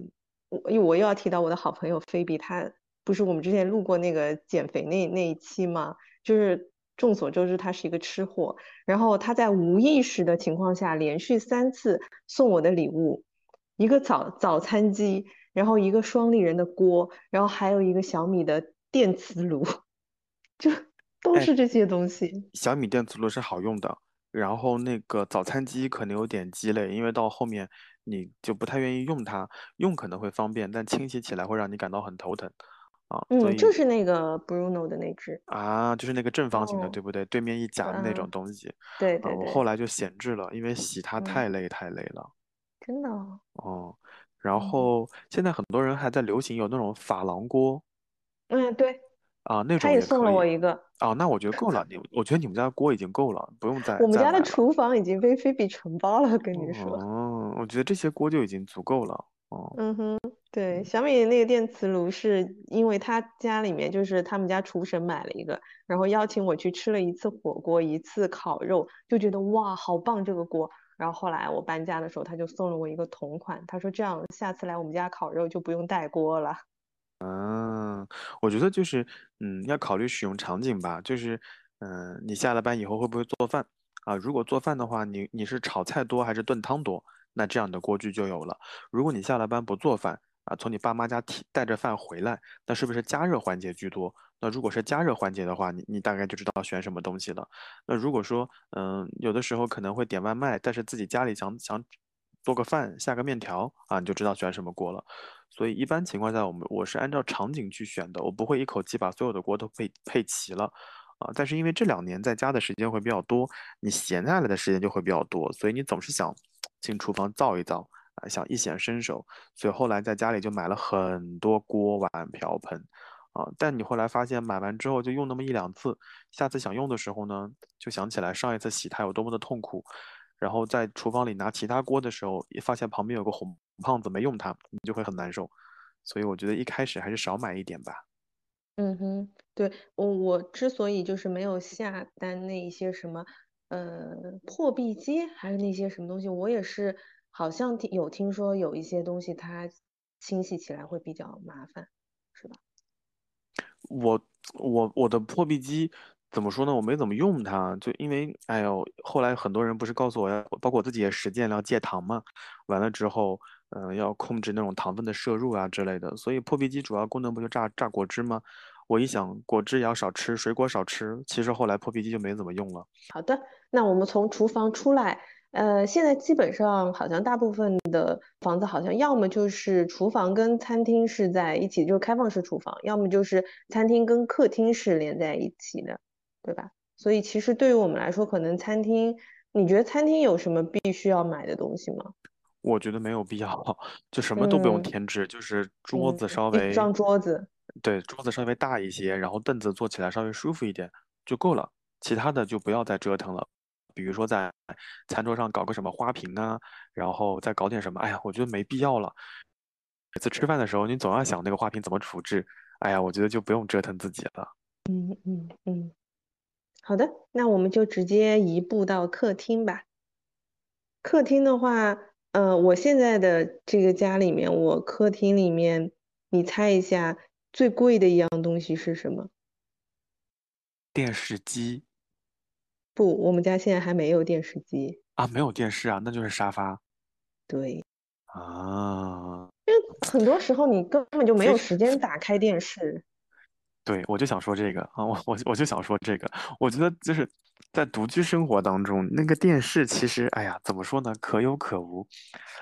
我因为我又要提到我的好朋友菲比，她。不是我们之前录过那个减肥那那一期吗？就是众所周知，他是一个吃货。然后他在无意识的情况下，连续三次送我的礼物，一个早早餐机，然后一个双立人的锅，然后还有一个小米的电磁炉，就都是这些东西。小米电磁炉是好用的，然后那个早餐机可能有点鸡肋，因为到后面你就不太愿意用它，用可能会方便，但清洗起来会让你感到很头疼。啊，嗯，就是那个 Bruno 的那只啊，就是那个正方形的，对不对？对面一夹的那种东西。对对对。我后来就闲置了，因为洗它太累太累了。真的。哦。然后现在很多人还在流行有那种珐琅锅。嗯，对。啊，那种他也送了我一个。啊，那我觉得 够了。你，我觉得你们家锅已经够了，不用再。我们家的厨房已经被菲比承包了，跟你说。哦，我觉得这些锅就已经足够了。哦。嗯哼。对，小米那个电磁炉是因为他家里面就是他们家厨神买了一个，然后邀请我去吃了一次火锅，一次烤肉，就觉得哇，好棒这个锅。然后后来我搬家的时候，他就送了我一个同款，他说这样下次来我们家烤肉就不用带锅了。嗯，我觉得就是嗯，要考虑使用场景吧，就是嗯，你下了班以后会不会做饭啊？如果做饭的话，你你是炒菜多还是炖汤多？那这样的锅具就有了。如果你下了班不做饭，啊，从你爸妈家提带着饭回来，那是不是加热环节居多？那如果是加热环节的话，你你大概就知道选什么东西了。那如果说，嗯，有的时候可能会点外卖，但是自己家里想想做个饭，下个面条啊，你就知道选什么锅了。所以一般情况下，我们我是按照场景去选的，我不会一口气把所有的锅都配配齐了啊。但是因为这两年在家的时间会比较多，你闲下来的时间就会比较多，所以你总是想进厨房造一造。啊，想一显身手，所以后来在家里就买了很多锅碗瓢盆，啊，但你后来发现买完之后就用那么一两次，下次想用的时候呢，就想起来上一次洗它有多么的痛苦，然后在厨房里拿其他锅的时候，也发现旁边有个红胖子没用它，你就会很难受，所以我觉得一开始还是少买一点吧。嗯哼，对我我之所以就是没有下单那一些什么，呃，破壁机还是那些什么东西，我也是。好像听有听说有一些东西它清洗起来会比较麻烦，是吧？我我我的破壁机怎么说呢？我没怎么用它，就因为，哎呦，后来很多人不是告诉我要，包括我自己也实践了要戒糖嘛，完了之后，嗯、要控制那种糖分的摄入啊之类的，所以破壁机主要功能不就榨榨果汁吗？我一想，果汁也要少吃，水果少吃，其实后来破壁机就没怎么用了。好的，那我们从厨房出来，呃，现在基本上好像大部分的房子好像要么就是厨房跟餐厅是在一起，就是开放式厨房，要么就是餐厅跟客厅是连在一起的，对吧？所以其实对于我们来说，可能餐厅，你觉得餐厅有什么必须要买的东西吗？我觉得没有必要，就什么都不用嗯添置，就是桌子嗯，稍微，一张桌子。对，桌子稍微大一些，然后凳子坐起来稍微舒服一点就够了，其他的就不要再折腾了。比如说在餐桌上搞个什么花瓶啊，然后再搞点什么，哎呀，我觉得没必要了。每次吃饭的时候，你总要想那个花瓶怎么处置，哎呀，我觉得就不用折腾自己了。嗯嗯嗯，好的，那我们就直接移步到客厅吧。客厅的话，呃，我现在的这个家里面，我客厅里面，你猜一下最贵的一样东西是什么？电视机不，我们家现在还没有电视机。啊，没有电视啊，那就是沙发对，啊。因为很多时候你根本就没有时间打开电视。对，我就想说这个啊，我我我就想说这个，我觉得就是在独居生活当中，那个电视其实，哎呀，怎么说呢，可有可无。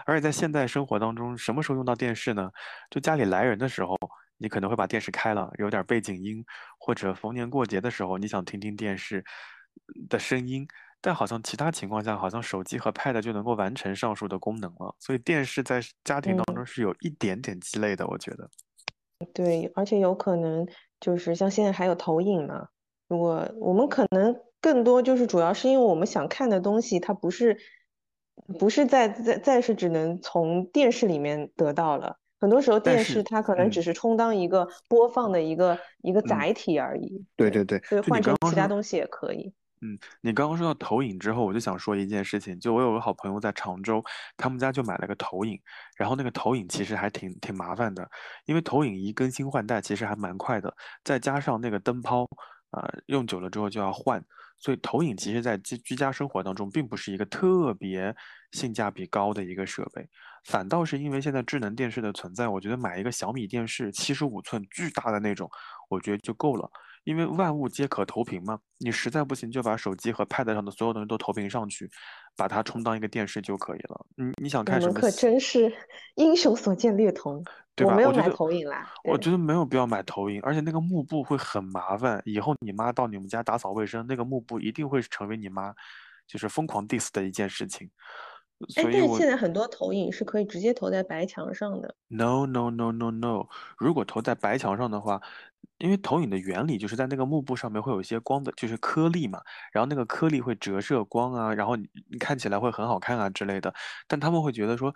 而且在现代生活当中，什么时候用到电视呢？就家里来人的时候，你可能会把电视开了，有点背景音，或者逢年过节的时候，你想听听电视的声音。但好像其他情况下，好像手机和 Pad 就能够完成上述的功能了，所以电视在家庭当嗯。中是有一点点鸡肋的，我觉得。对，而且有可能就是像现在还有投影嘛，如果我们可能更多就是主要是因为我们想看的东西，它不是不是在在再是只能从电视里面得到了，很多时候电，视它可能嗯只是充当一个播放的一个一个嗯。载体而已，对，对对对，所以换成其他东西也可以。嗯，你刚刚说到投影之后，我就想说一件事情，就我有个好朋友在常州，他们家就买了个投影，然后那个投影其实还挺挺麻烦的，因为投影仪更新换代其实还蛮快的，再加上那个灯泡，啊、用久了之后就要换，所以投影其实在居居家生活当中并不是一个特别性价比高的一个设备，反倒是因为现在智能电视的存在，我觉得买一个小米电视，七十五寸巨大的那种，我觉得就够了。因为万物皆可投屏嘛，你实在不行就把手机和 Pad 上的所有东西都投屏上去，把它充当一个电视就可以了。你你想看什么可，真是 英雄所见略同，对吧？我没有买投影啦，对。我觉得没有必要买投影，而且那个幕布会很麻烦。以后你妈到你们家打扫卫生，那个幕布一定会成为你妈就是疯狂 diss 的一件事情。哎，但是现在很多投影是可以直接投在白墙上的。No no no no no，如果投在白墙上的话，因为投影的原理就是在那个幕布上面会有一些光的，就是颗粒嘛，然后那个颗粒会折射光啊，然后你你看起来会很好看啊之类的。但他们会觉得说，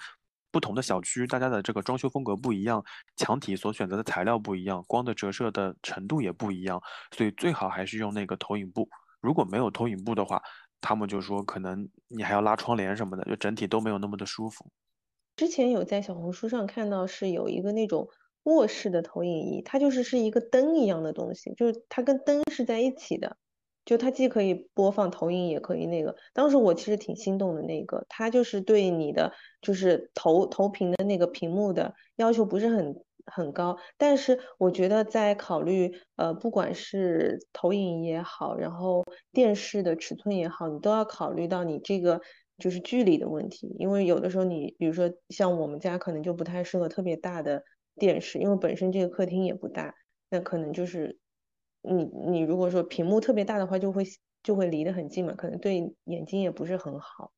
不同的小区大家的这个装修风格不一样，墙体所选择的材料不一样，光的折射的程度也不一样，所以最好还是用那个投影布。如果没有投影布的话，他们就说可能你还要拉窗帘什么的，就整体都没有那么的舒服。之前有在小红书上看到是有一个那种卧室的投影仪，它就是是一个灯一样的东西，就是它跟灯是在一起的，就它既可以播放投影，也可以那个。当时我其实挺心动的那个，它就是对你的就是投投屏的那个屏幕的要求不是很很高，但是我觉得在考虑呃不管是投影也好，然后电视的尺寸也好，你都要考虑到你这个就是距离的问题，因为有的时候你比如说像我们家可能就不太适合特别大的电视，因为本身这个客厅也不大，那可能就是你你如果说屏幕特别大的话，就会就会离得很近嘛，可能对眼睛也不是很好。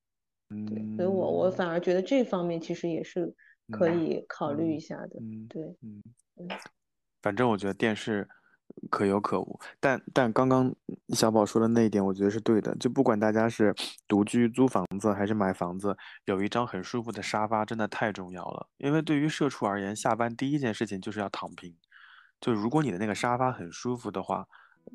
对，所以我我嗯反而觉得这方面其实也是可嗯以考虑一嗯下的。嗯对，嗯，嗯，反正我觉得电视可有可无，但但刚刚小宝说的那一点，我觉得是对的。就不管大家是独居、租房子还是买房子，有一张很舒服的沙发真的太重要了。因为对于社畜而言，下班第一件事情就是要躺平。就如果你的那个沙发很舒服的话，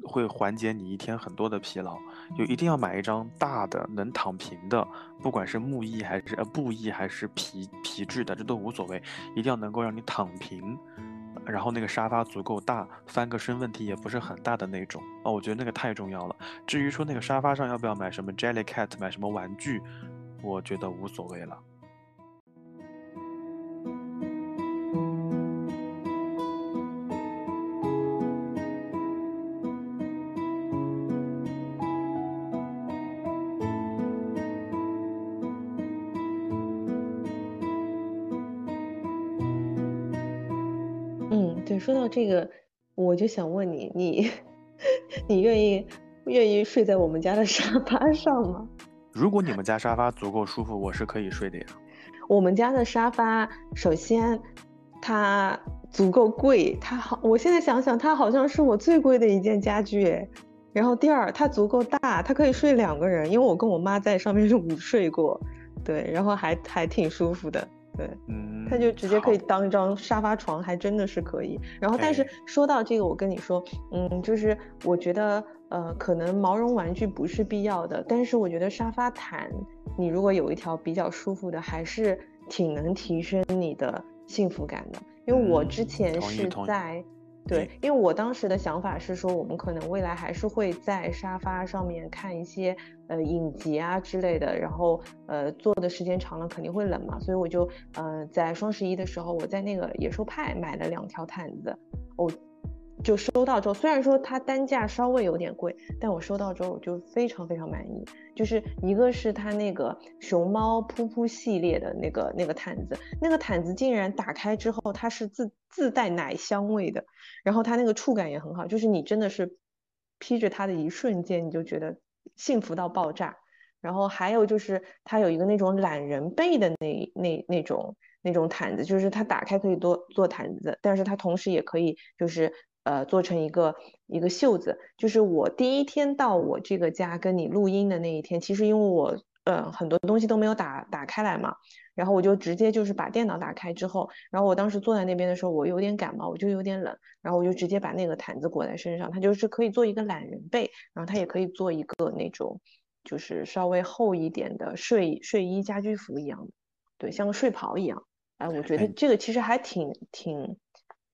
会缓解你一天很多的疲劳。就一定要买一张大的能躺平的，不管是木艺还是呃布艺还是皮皮质的，这都无所谓，一定要能够让你躺平，然后那个沙发足够大，翻个身问题也不是很大的那种哦，我觉得那个太重要了。至于说那个沙发上要不要买什么 Jellycat，买什么玩具，我觉得无所谓了。说到这个，我就想问你，你 你愿意愿意睡在我们家的沙发上吗？如果你们家沙发足够舒服，我是可以睡的呀。我们家的沙发，首先它足够贵，它好，我现在想想，它好像是我最贵的一件家具诶。然后第二，它足够大，它可以睡两个人，因为我跟我妈在上面午睡过，对，然后还还挺舒服的。对，嗯，它就直接可以当一张沙发床，还真的是可以。然后，但是哎说到这个，我跟你说，嗯，就是我觉得，呃，可能毛绒玩具不是必要的，但是我觉得沙发毯，你如果有一条比较舒服的，还是挺能提升你的幸福感的。因为我之嗯前是在。对，因为我当时的想法是说，我们可能未来还是会在沙发上面看一些呃影集啊之类的，然后呃坐的时间长了肯定会冷嘛，所以我就呃在双十一的时候，我在那个野兽派买了两条毯子，我就收到之后，虽然说它单价稍微有点贵，但我收到之后我就非常非常满意。就是一个是它那个熊猫噗噗系列的那个那个毯子，那个毯子竟然打开之后它是自自带奶香味的，然后它那个触感也很好，就是你真的是披着它的一瞬间，你就觉得幸福到爆炸。然后还有就是它有一个那种懒人背的那那那种那种毯子，就是它打开可以做做毯子，但是它同时也可以就是呃做成一个一个袖子。就是我第一天到我这个家跟你录音的那一天，其实因为我呃很多东西都没有打打开来嘛，然后我就直接就是把电脑打开之后，然后我当时坐在那边的时候，我有点感冒，我就有点冷，然后我就直接把那个毯子裹在身上，它就是可以做一个懒人被，然后它也可以做一个那种就是稍微厚一点的睡睡衣家居服一样的，对，像个睡袍一样。哎，我觉得哎这个其实还挺挺，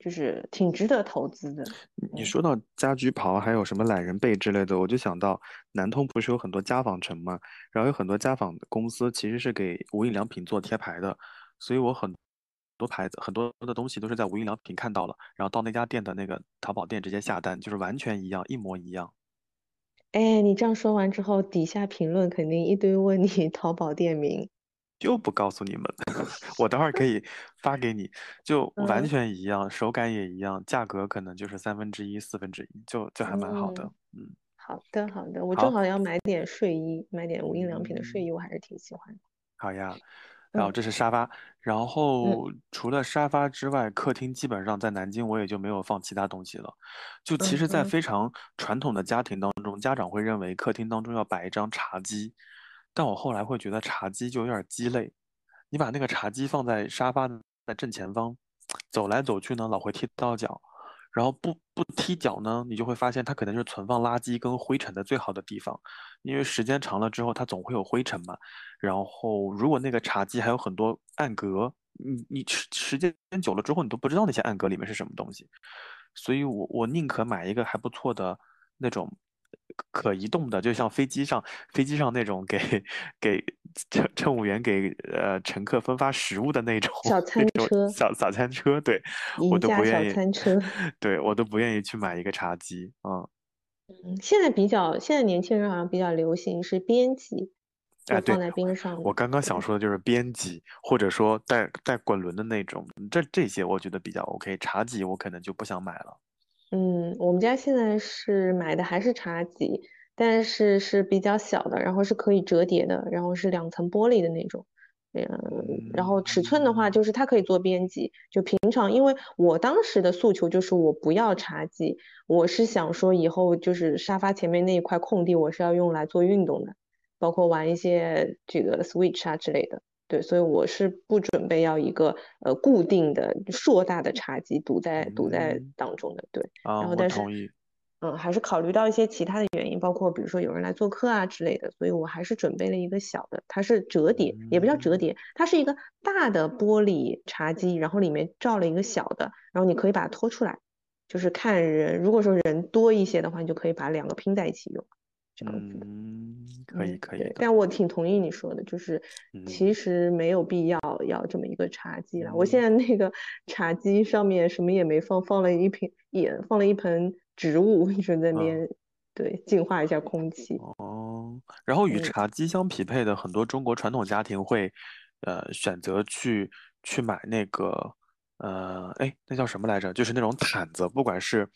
就是挺值得投资的。嗯你说到家居袍，还有什么懒人被之类的，我就想到南通不是有很多家纺城嘛，然后有很多家纺公司其实是给无印良品做贴牌的，所以我很多牌子很多的东西都是在无印良品看到了，然后到那家店的那个淘宝店直接下单，就是完全一样，一模一样。哎，你这样说完之后，底下评论肯定一堆问你 淘宝店名。就不告诉你们，我等会儿可以发给你，就完嗯全一样，手感也一样，价格可能就是三分之一、四分之一，就就还蛮好的。嗯，好的，好的，我正好好要买点睡衣，买点无印良品的睡嗯衣，我还是挺喜欢的。好呀。然后嗯这是沙发，然后除了沙发之外，客厅基本上在南京我也就没有放其他东西了。就其实，在嗯非常传统的家庭当中，家长会认为客厅当中要摆一张茶几，但我后来会觉得茶几就有点鸡肋。你把那个茶几放在沙发的正前方，走来走去呢，老会踢到脚。然后不不踢脚呢，你就会发现它可能是存放垃圾跟灰尘的最好的地方，因为时间长了之后，它总会有灰尘嘛。然后如果那个茶几还有很多暗格，你你时时间久了之后，你都不知道那些暗格里面是什么东西。所以我我宁可买一个还不错的那种可移动的，就像飞机上飞机上那种给给乘乘务员给呃乘客分发食物的那种小餐车小早餐车，对我都不愿意，餐车 对我都不愿意去买一个茶几，嗯，嗯，现在比较，现在年轻人好像比较流行是编辑，哎对就放在边上。我刚刚想说的就是编辑，或者说带带滚轮的那种，这这些我觉得比较 OK。茶几我可能就不想买了。嗯，我们家现在是买的还是茶几，但是是比较小的，然后是可以折叠的，然后是两层玻璃的那种。嗯，然后尺寸的话，就是它可以做边几。就平常，因为我当时的诉求就是我不要茶几，我是想说以后就是沙发前面那一块空地，我是要用来做运动的，包括玩一些这个 Switch 啊之类的。对，所以我是不准备要一个呃固定的硕大的茶几堵在堵在嗯当中的。对。然后但是同意。嗯，还是考虑到一些其他的原因，包括比如说有人来做客啊之类的，所以我还是准备了一个小的，它是折叠，也不叫折叠，它是一个大的玻璃茶几，然后里面罩了一个小的，然后你可以把它拖出来，就是看人，如果说人多一些的话，你就可以把两个拼在一起用，这样子。嗯，可以嗯可以但我挺同意你说的，就是嗯其实没有必要要这么一个茶几了。我嗯现在那个茶几上面什么也没放，放了一瓶也放了一盆植物，一直在那嗯边对净化一下空气。哦，然后与嗯茶几相匹配的很多中国传统家庭会，呃，选择去去买那个，呃，哎，那叫什么来着？就是那种毯子，不管是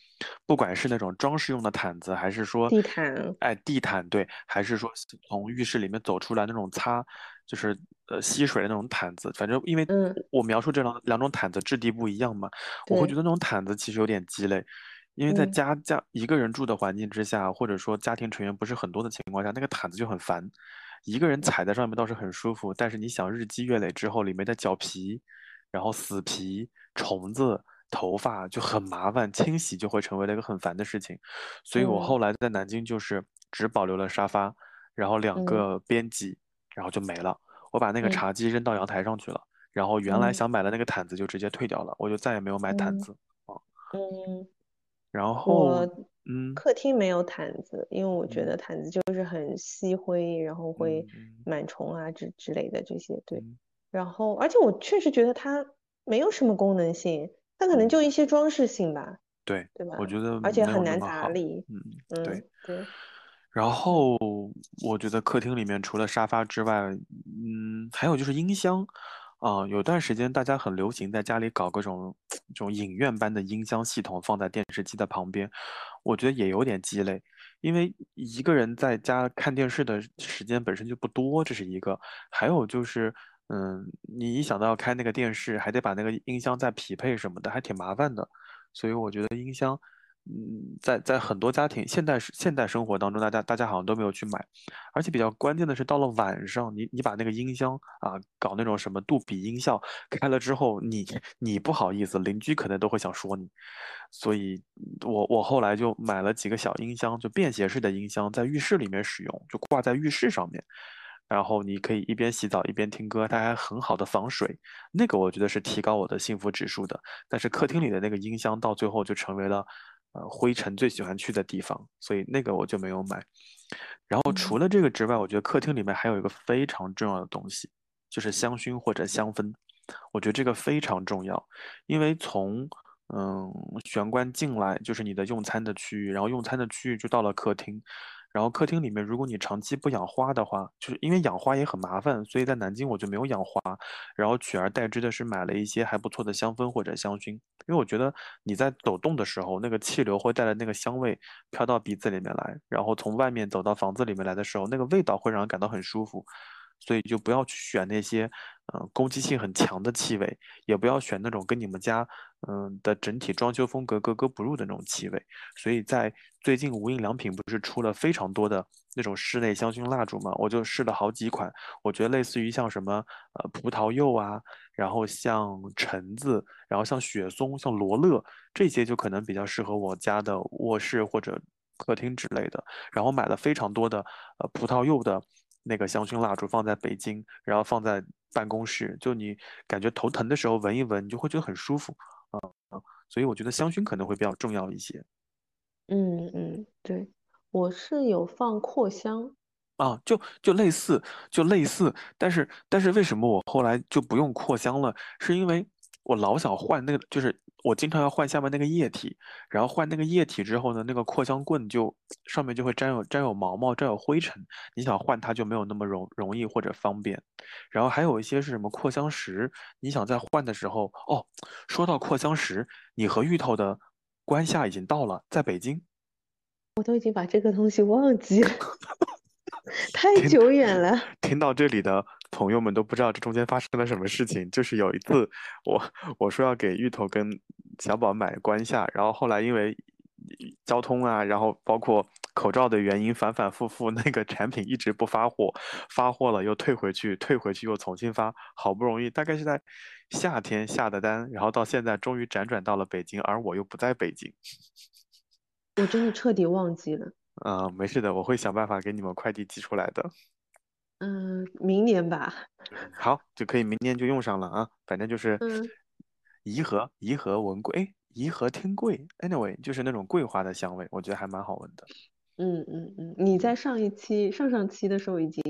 不管是那种装饰用的毯子，还是说地毯哎，地毯，对，还是说从浴室里面走出来那种擦，就是呃吸水的那种毯子。反正因为嗯我描述这两两种毯子质地不一样嘛，我会对觉得那种毯子其实有点鸡肋。因为在嗯家家一个人住的环境之下，或者说家庭成员不是很多的情况下，那个毯子就很烦。一个人踩在上面倒是很舒服，但是你想日积月累之后，里面的脚皮，然后死皮、虫子、头发就很麻烦，清洗就会成为了一个很烦的事情。所以我嗯。后来在南京就是只保留了沙发，然后两嗯。个边几，然后就没了。我把那个嗯。茶几扔到阳台上去了，然后原来嗯。想买的那个毯子就直接退掉了，我就再也没有买毯嗯子。嗯，然后，嗯。客厅没有毯子，因为我觉嗯。得毯子就是很吸灰，然后会嗯螨虫啊之之类的这些，对。嗯然后，而且我确实觉得它没有什么功能性，它可能嗯就一些装饰性吧，对，对吧？我觉得而且很难。打理。嗯，对。嗯，对，然后我觉得客厅里面除了沙发之外，嗯，还有就是音箱，啊、有段时间大家很流行在家里搞各种这种影院般的音箱系统放在电视机的旁边，我觉得也有点鸡肋，因为一个人在家看电视的时间本身就不多，这是一个，还有就是。嗯，你一想到要开那个电视，还得把那个音箱再匹配什么的，还挺麻烦的。所以我觉得音箱，嗯，在在很多家庭现代现代生活当中，大家大家好像都没有去买，而且比较关键的是，到了晚上，你你把那个音箱啊搞那种什么杜比音效开了之后，你你不好意思，邻居可能都会想说你，所以我我后来就买了几个小音箱，就便携式的音箱，在浴室里面使用，就挂在浴室上面。然后你可以一边洗澡一边听歌，它还很好的防水，那个我觉得是提高我的幸福指数的。但是客厅里的那个音箱到最后就成为了，呃，灰尘最喜欢去的地方，所以那个我就没有买。然后除嗯了这个之外，我觉得客厅里面还有一个非常重要的东西，就是香薰或者香氛。我觉得这个非常重要，因为从嗯玄关进来就是你的用餐的区域，然后用餐的区域就到了客厅，然后客厅里面如果你长期不养花的话，就是因为养花也很麻烦，所以在南京我就没有养花，然后取而代之的是买了一些还不错的香氛或者香薰，因为我觉得你在走动的时候，那个气流会带来那个香味飘到鼻子里面来，然后从外面走到房子里面来的时候，那个味道会让人感到很舒服。所以就不要去选那些，呃，攻击性很强的气味，也不要选那种跟你们家，嗯、的整体装修风格格格不入的那种气味。所以在最近无印良品不是出了非常多的那种室内香薰蜡烛嘛，我就试了好几款，我觉得类似于像什么，呃，葡萄柚啊，然后像橙子，然后像雪松、像罗勒这些就可能比较适合我家的卧室或者客厅之类的。然后买了非常多的呃葡萄柚的那个香薰蜡烛放在北京，然后放在办公室，就你感觉头疼的时候闻一闻，你就会觉得很舒服啊啊，所以我觉得香薰可能会比较重要一些嗯嗯，对，我是有放扩香，啊，就就类似就类似，但是但是为什么我后来就不用扩香了？是因为我老想换那个，就是我经常要换下面那个液体，然后换那个液体之后呢，那个扩香棍就上面就会沾有沾有毛毛，沾有灰尘，你想换它就没有那么容容易或者方便。然后还有一些是什么扩香石，你想在换的时候，哦，说到扩香石，你和芋头的关下已经到了，在北京。我都已经把这个东西忘记了 太久远了。听到这里的朋友们都不知道这中间发生了什么事情。就是有一次我我说要给芋头跟小宝买关夏，然后后来因为交通啊，然后包括口罩的原因，反反复复那个产品一直不发货，发货了又退回去，退回去又重新发，好不容易大概是在夏天下的单，然后到现在终于辗转到了北京，而我又不在北京。我真的彻底忘记了。嗯、没事的，我会想办法给你们快递寄出来的。嗯，明年吧。好，就可以明年就用上了啊。反正就是嗯颐和颐和文桂，哎，颐和天桂，anyway，就是那种桂花的香味，我觉得还蛮好闻的。嗯嗯嗯，你在上一期、上上期的时候已经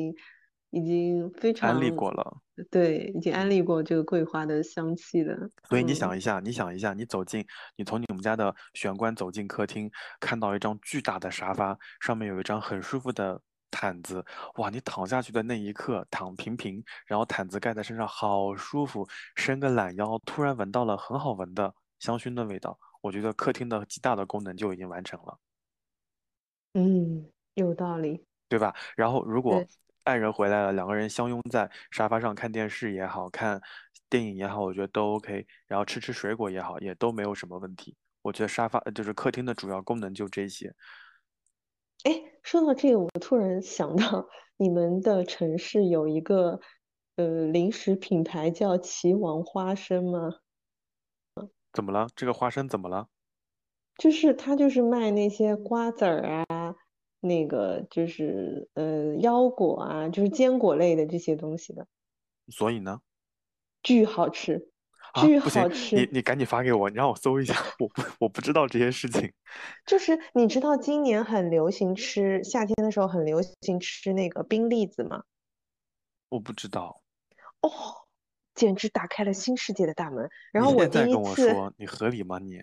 已经非常安利过了。对，已经安利过这个桂花的香气的。所以你嗯想一下，你想一下，你走进，你从你们家的玄关走进客厅，看到一张巨大的沙发，上面有一张很舒服的毯子，哇，你躺下去的那一刻，躺平平，然后毯子盖在身上，好舒服，伸个懒腰，突然闻到了很好闻的香薰的味道，我觉得客厅的极大的功能就已经完成了。嗯，有道理。对吧？然后如果爱人回来了，两个人相拥在沙发上看电视也好看电影也好，我觉得都 OK。然后吃吃水果也好，也都没有什么问题。我觉得沙发呃就是客厅的主要功能就这些。哎，说到这个，我突然想到，你们的城市有一个呃零食品牌叫棋王花生吗？怎么了？这个花生怎么了？就是他就是卖那些瓜子儿啊，那个就是呃腰果啊，就是坚果类的这些东西的，所以呢？巨好吃，啊，巨好吃。你你赶紧发给我，你让我搜一下，我不我不知道这些事情。就是你知道今年很流行吃，夏天的时候很流行吃那个冰栗子吗？我不知道。哦，简直打开了新世界的大门。然后我在跟我说，你合理吗你？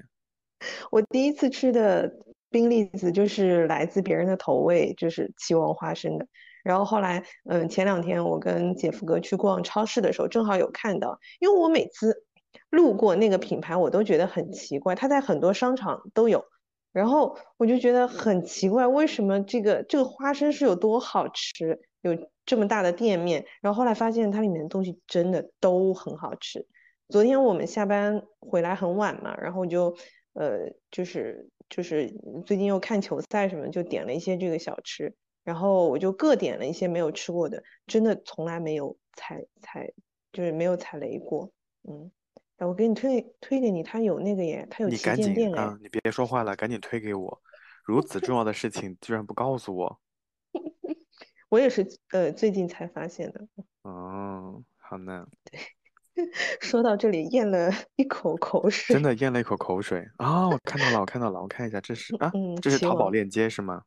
我第一次吃的冰栗子就是来自别人的投喂，就是棋王花生的。然后后来，嗯，前两天我跟姐夫哥去逛超市的时候，正好有看到，因为我每次路过那个品牌，我都觉得很奇怪，它在很多商场都有。然后我就觉得很奇怪，为什么这个这个花生是有多好吃，有这么大的店面？然后后来发现它里面的东西真的都很好吃。昨天我们下班回来很晚嘛，然后就呃就是就是最近又看球赛什么，就点了一些这个小吃，然后我就各点了一些没有吃过的，真的从来没有踩踩就是没有踩雷过，嗯。哎，我给你推推给你，它有那个耶，它有旗你赶紧舰店哎。啊，你别说话了，赶紧推给我。如此重要的事情居然不告诉我。我也是呃最近才发现的。哦，好呢，说到这里，咽了一口口水。真的咽了一口口水啊！我看到了，我看到了，我看一下，这是啊，嗯，这是。淘宝链接是吗？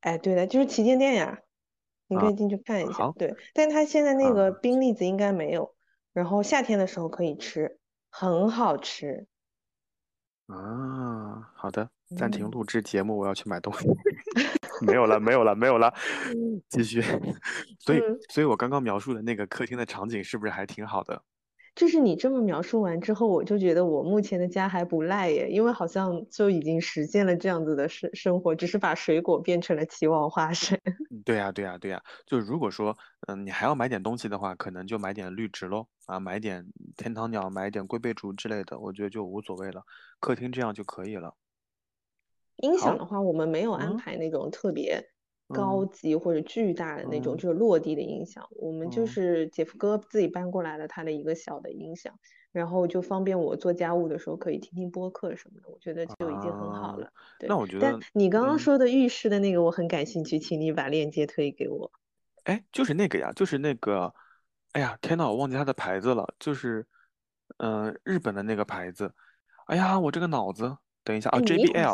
哎，对的，就是旗舰店呀，你可啊，以进去看一下。好对，但它现在那个啊，冰栗子应该没有，然后夏天的时候可以吃，很好吃。啊，好的，暂停嗯录制节目，我要去买东西。没有了，没有了，没有了，继续。所以，嗯，所以我刚刚描述的那个客厅的场景是不是还挺好的？就是你这么描述完之后，我就觉得我目前的家还不赖耶，因为好像就已经实现了这样子的生生活，只是把水果变成了期望花生。嗯对呀，对呀，对呀。就如果说，嗯，你还要买点东西的话，可能就买点绿植喽，啊，买点天堂鸟，买点龟背竹之类的，我觉得就无所谓了。客厅这样就可以了。音响的话，我们没有安嗯排那种特别高嗯级或者巨大的那种，嗯就是落地的音响。我们就嗯是姐夫哥自己搬过来了他的一个小的音响，然后就方便我做家务的时候可以听听播客什么的，我觉得就已经很好啊，了。对，那我觉得但得，你刚刚嗯。说的浴室的那个我很感兴趣，请你把链接推给我。哎，就是那个呀，就是那个，哎呀，天呐，我忘记它的牌子了，就是，嗯、日本的那个牌子。哎呀，我这个脑子，等一下啊哎，你一会儿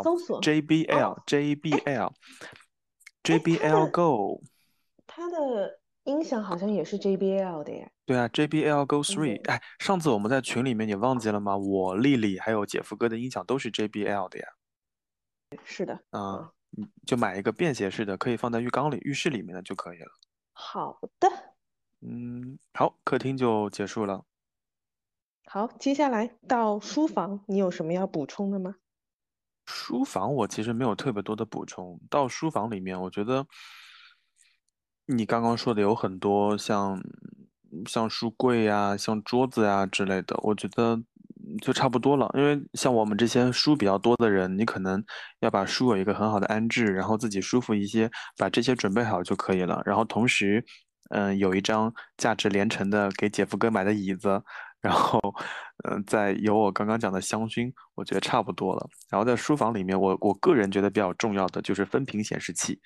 ，JBL，Go，它的音响好像也是 JBL 的耶。对啊，JBL Go Three，哎，上次我们在群里面你忘记了吗？我丽丽还有姐夫哥的音响都是 JBL 的呀。是的，啊、嗯，你就买一个便携式的，可以放在浴缸里、浴室里面的就可以了。好的。嗯，好，客厅就结束了。好，接下来到书房，你有什么要补充的吗？书房我其实没有特别多的补充，到书房里面，我觉得你刚刚说的有很多像像书柜呀、像桌子呀之类的，我觉得就差不多了。因为像我们这些书比较多的人，你可能要把书有一个很好的安置，然后自己舒服一些，把这些准备好就可以了。然后同时，嗯，有一张价值连城的给姐夫哥买的椅子，然后，嗯，再有我刚刚讲的香薰，我觉得差不多了。然后在书房里面，我我个人觉得比较重要的就是分屏显示器，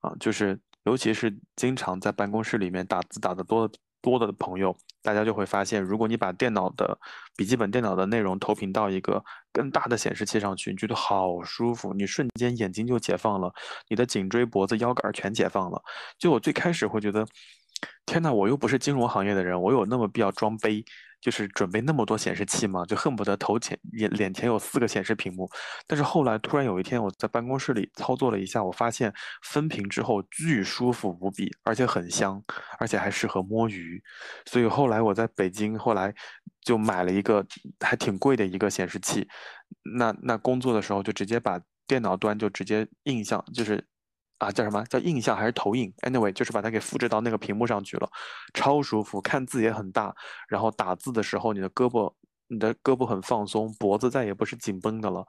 啊，就是尤其是经常在办公室里面打字打得多的多的朋友，大家就会发现，如果你把电脑的笔记本电脑的内容投屏到一个更大的显示器上去，你觉得好舒服，你瞬间眼睛就解放了，你的颈椎、脖子、腰杆全解放了。就我最开始会觉得，天呐，我又不是金融行业的人，我有那么必要装杯？就是准备那么多显示器嘛，就恨不得头前脸脸前有四个显示屏幕。但是后来突然有一天，我在办公室里操作了一下，我发现分屏之后巨舒服无比，而且很香，而且还适合摸鱼。所以后来我在北京，后来就买了一个还挺贵的一个显示器。那那工作的时候就直接把电脑端就直接印象就是。啊，叫什么叫印象还是投影？Anyway，就是把它给复制到那个屏幕上去了，超舒服，看字也很大。然后打字的时候，你的胳膊，你的胳膊很放松，脖子再也不是紧绷的了。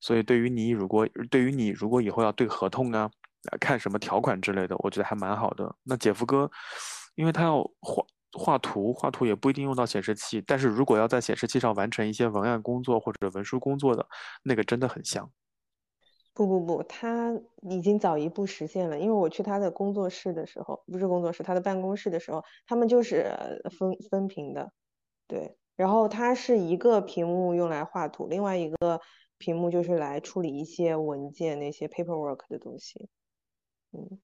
所以对于你，如果对于你如果以后要对合同啊，看什么条款之类的，我觉得还蛮好的。那姐夫哥，因为他要画画图，画图也不一定用到显示器，但是如果要在显示器上完成一些文案工作或者文书工作的，那个真的很香。不不不，他已经早一步实现了。因为我去他的工作室的时候，不是工作室，他的办公室的时候，他们就是分分屏的，对。然后它是一个屏幕用来画图，另外一个屏幕就是来处理一些文件那些 paperwork 的东西。嗯，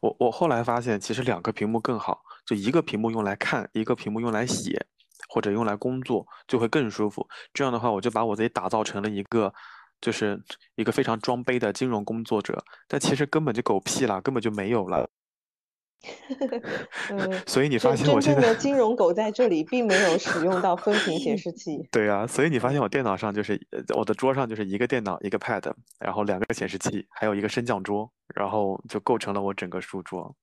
我我后来发现，其实两个屏幕更好，就一个屏幕用来看，一个屏幕用来写或者用来工作，就会更舒服。这样的话，我就把我自己打造成了一个。就是一个非常装杯的金融工作者，但其实根本就狗屁了，根本就没有了。所以你发现我现在的金融狗在这里并没有使用到分屏显示器。对啊，所以你发现我电脑上就是我的桌上就是一个电脑一个 pad，然后两个显示器，还有一个升降桌，然后就构成了我整个书桌。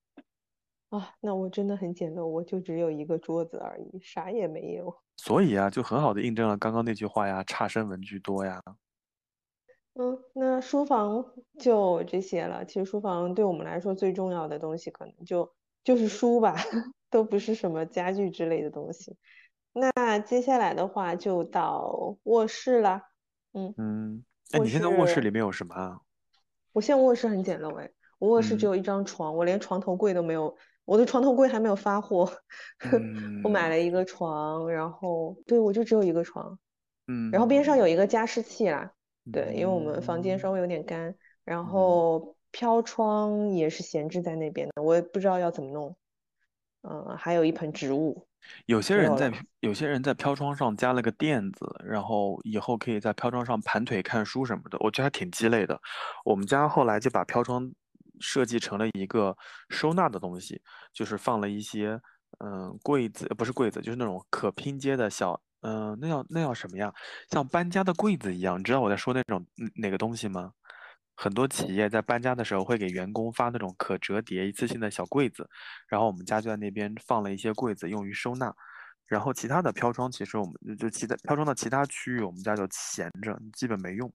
啊，那我真的很简陋，我就只有一个桌子而已，啥也没有。所以啊，就很好的印证了刚刚那句话呀，差生文具多呀。嗯，那书房就这些了。其实书房对我们来说最重要的东西，可能就就是书吧，都不是什么家具之类的东西。那接下来的话就到卧室啦。嗯嗯，哎，你现在卧室里面有什么啊？我现在卧室很简陋哎，我卧室只有一张床，我连床头柜都没有，我的床头柜还没有发货。我买了一个床，然后对我就只有一个床。嗯，然后边上有一个加湿器啦。对，因为我们房间稍微有点干，然后飘窗也是闲置在那边的，我也不知道要怎么弄。嗯，还有一盆植物。有些人在有些人在飘窗上加了个垫子，然后以后可以在飘窗上盘腿看书什么的，我觉得还挺鸡肋的。我们家后来就把飘窗设计成了一个收纳的东西，就是放了一些嗯柜子，不是柜子，就是那种可拼接的小。嗯，那叫那叫什么呀？像搬家的柜子一样，你知道我在说那种哪个东西吗？很多企业在搬家的时候会给员工发那种可折叠一次性的小柜子，然后我们家就在那边放了一些柜子用于收纳，然后其他的飘窗其实我们就其他飘窗的其他区域我们家就闲着，基本没用。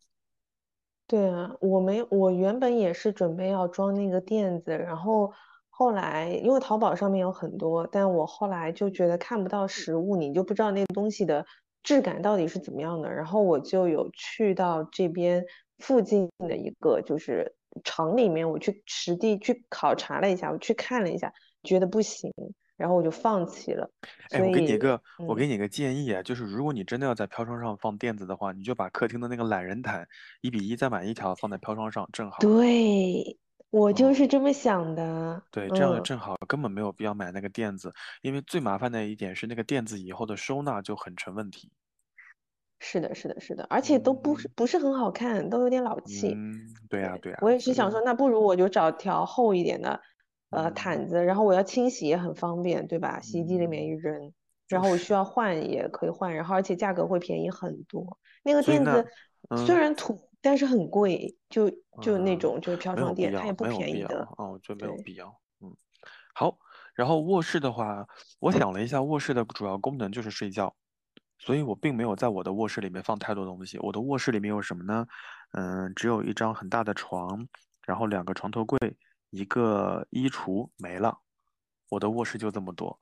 对啊，我没我原本也是准备要装那个垫子，然后。后来，因为淘宝上面有很多，但我后来就觉得看不到实物，你就不知道那个东西的质感到底是怎么样的。然后我就有去到这边附近的一个就是厂里面，我去实地去考察了一下，我去看了一下，觉得不行，然后我就放弃了。哎，我给你一个，我给你一个建议啊，就是如果你真的要在飘窗上放垫子的话，你就把客厅的那个懒人毯一比一再买一条放在飘窗上，正好。对。我就是这么想的。对，这样正好，根本没有必要买那个垫子，因为最麻烦的一点是那个垫子以后的收纳就很成问题。是的，是的，是的，而且都不是不是很好看，都有点老气。嗯，对呀，对呀。我也是想说，那不如我就找条厚一点的呃毯子，然后我要清洗也很方便，对吧？洗衣机里面一扔，然后我需要换也可以换，然后而且价格会便宜很多。那 个垫子虽然土。但是很贵，就就那种就是飘窗垫，它也不便宜的。哦，我觉得没有必要。嗯，好。然后卧室的话，我想了一下，卧室的主要功能就是睡觉，所以我并没有在我的卧室里面放太多东西。我的卧室里面有什么呢？嗯，只有一张很大的床，然后两个床头柜，一个衣橱，没了。我的卧室就这么多。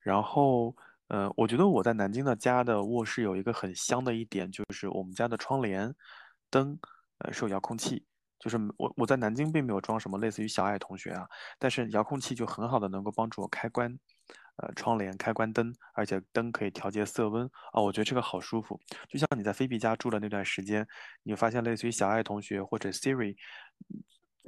然后，呃，我觉得我在南京的家的卧室有一个很香的一点，就是我们家的窗帘、灯，呃，是有遥控器。就是我我在南京并没有装什么类似于小爱同学啊，但是遥控器就很好的能够帮助我开关，呃，窗帘、开关灯，而且灯可以调节色温啊，我觉得这个好舒服。就像你在菲比家住的那段时间，你发现类似于小爱同学或者 Siri。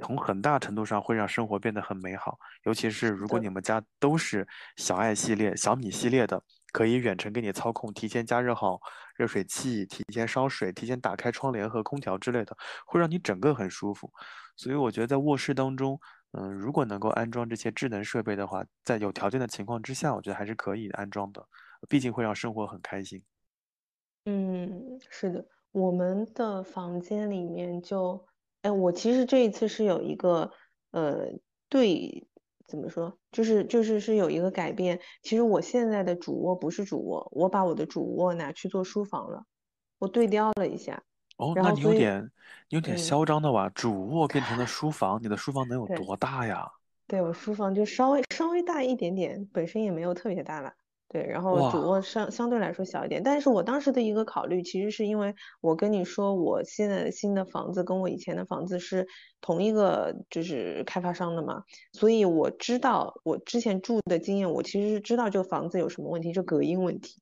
从很大程度上会让生活变得很美好，尤其是如果你们家都是小爱系列、小米系列的，可以远程给你操控，提前加热好热水器，提前烧水，提前打开窗帘和空调之类的，会让你整个很舒服。所以我觉得在卧室当中，嗯，如果能够安装这些智能设备的话，在有条件的情况之下，我觉得还是可以安装的，毕竟会让生活很开心。嗯，是的，我们的房间里面就。哎，我其实这一次是有一个，呃，对，怎么说，就是就是是有一个改变。其实我现在的主卧不是主卧，我把我的主卧拿去做书房了，我对调了一下。哦，那你有点你有点嚣张的哇，主卧变成了 书房，你的书房能有多大呀？对我书房就稍微稍微大一点点，本身也没有特别大了。对，然后主卧相相对来说小一点，但是我当时的一个考虑，其实是因为我跟你说，我现在新的房子跟我以前的房子是同一个就是开发商的嘛，所以我知道我之前住的经验，我其实是知道这个房子有什么问题，就隔音问题。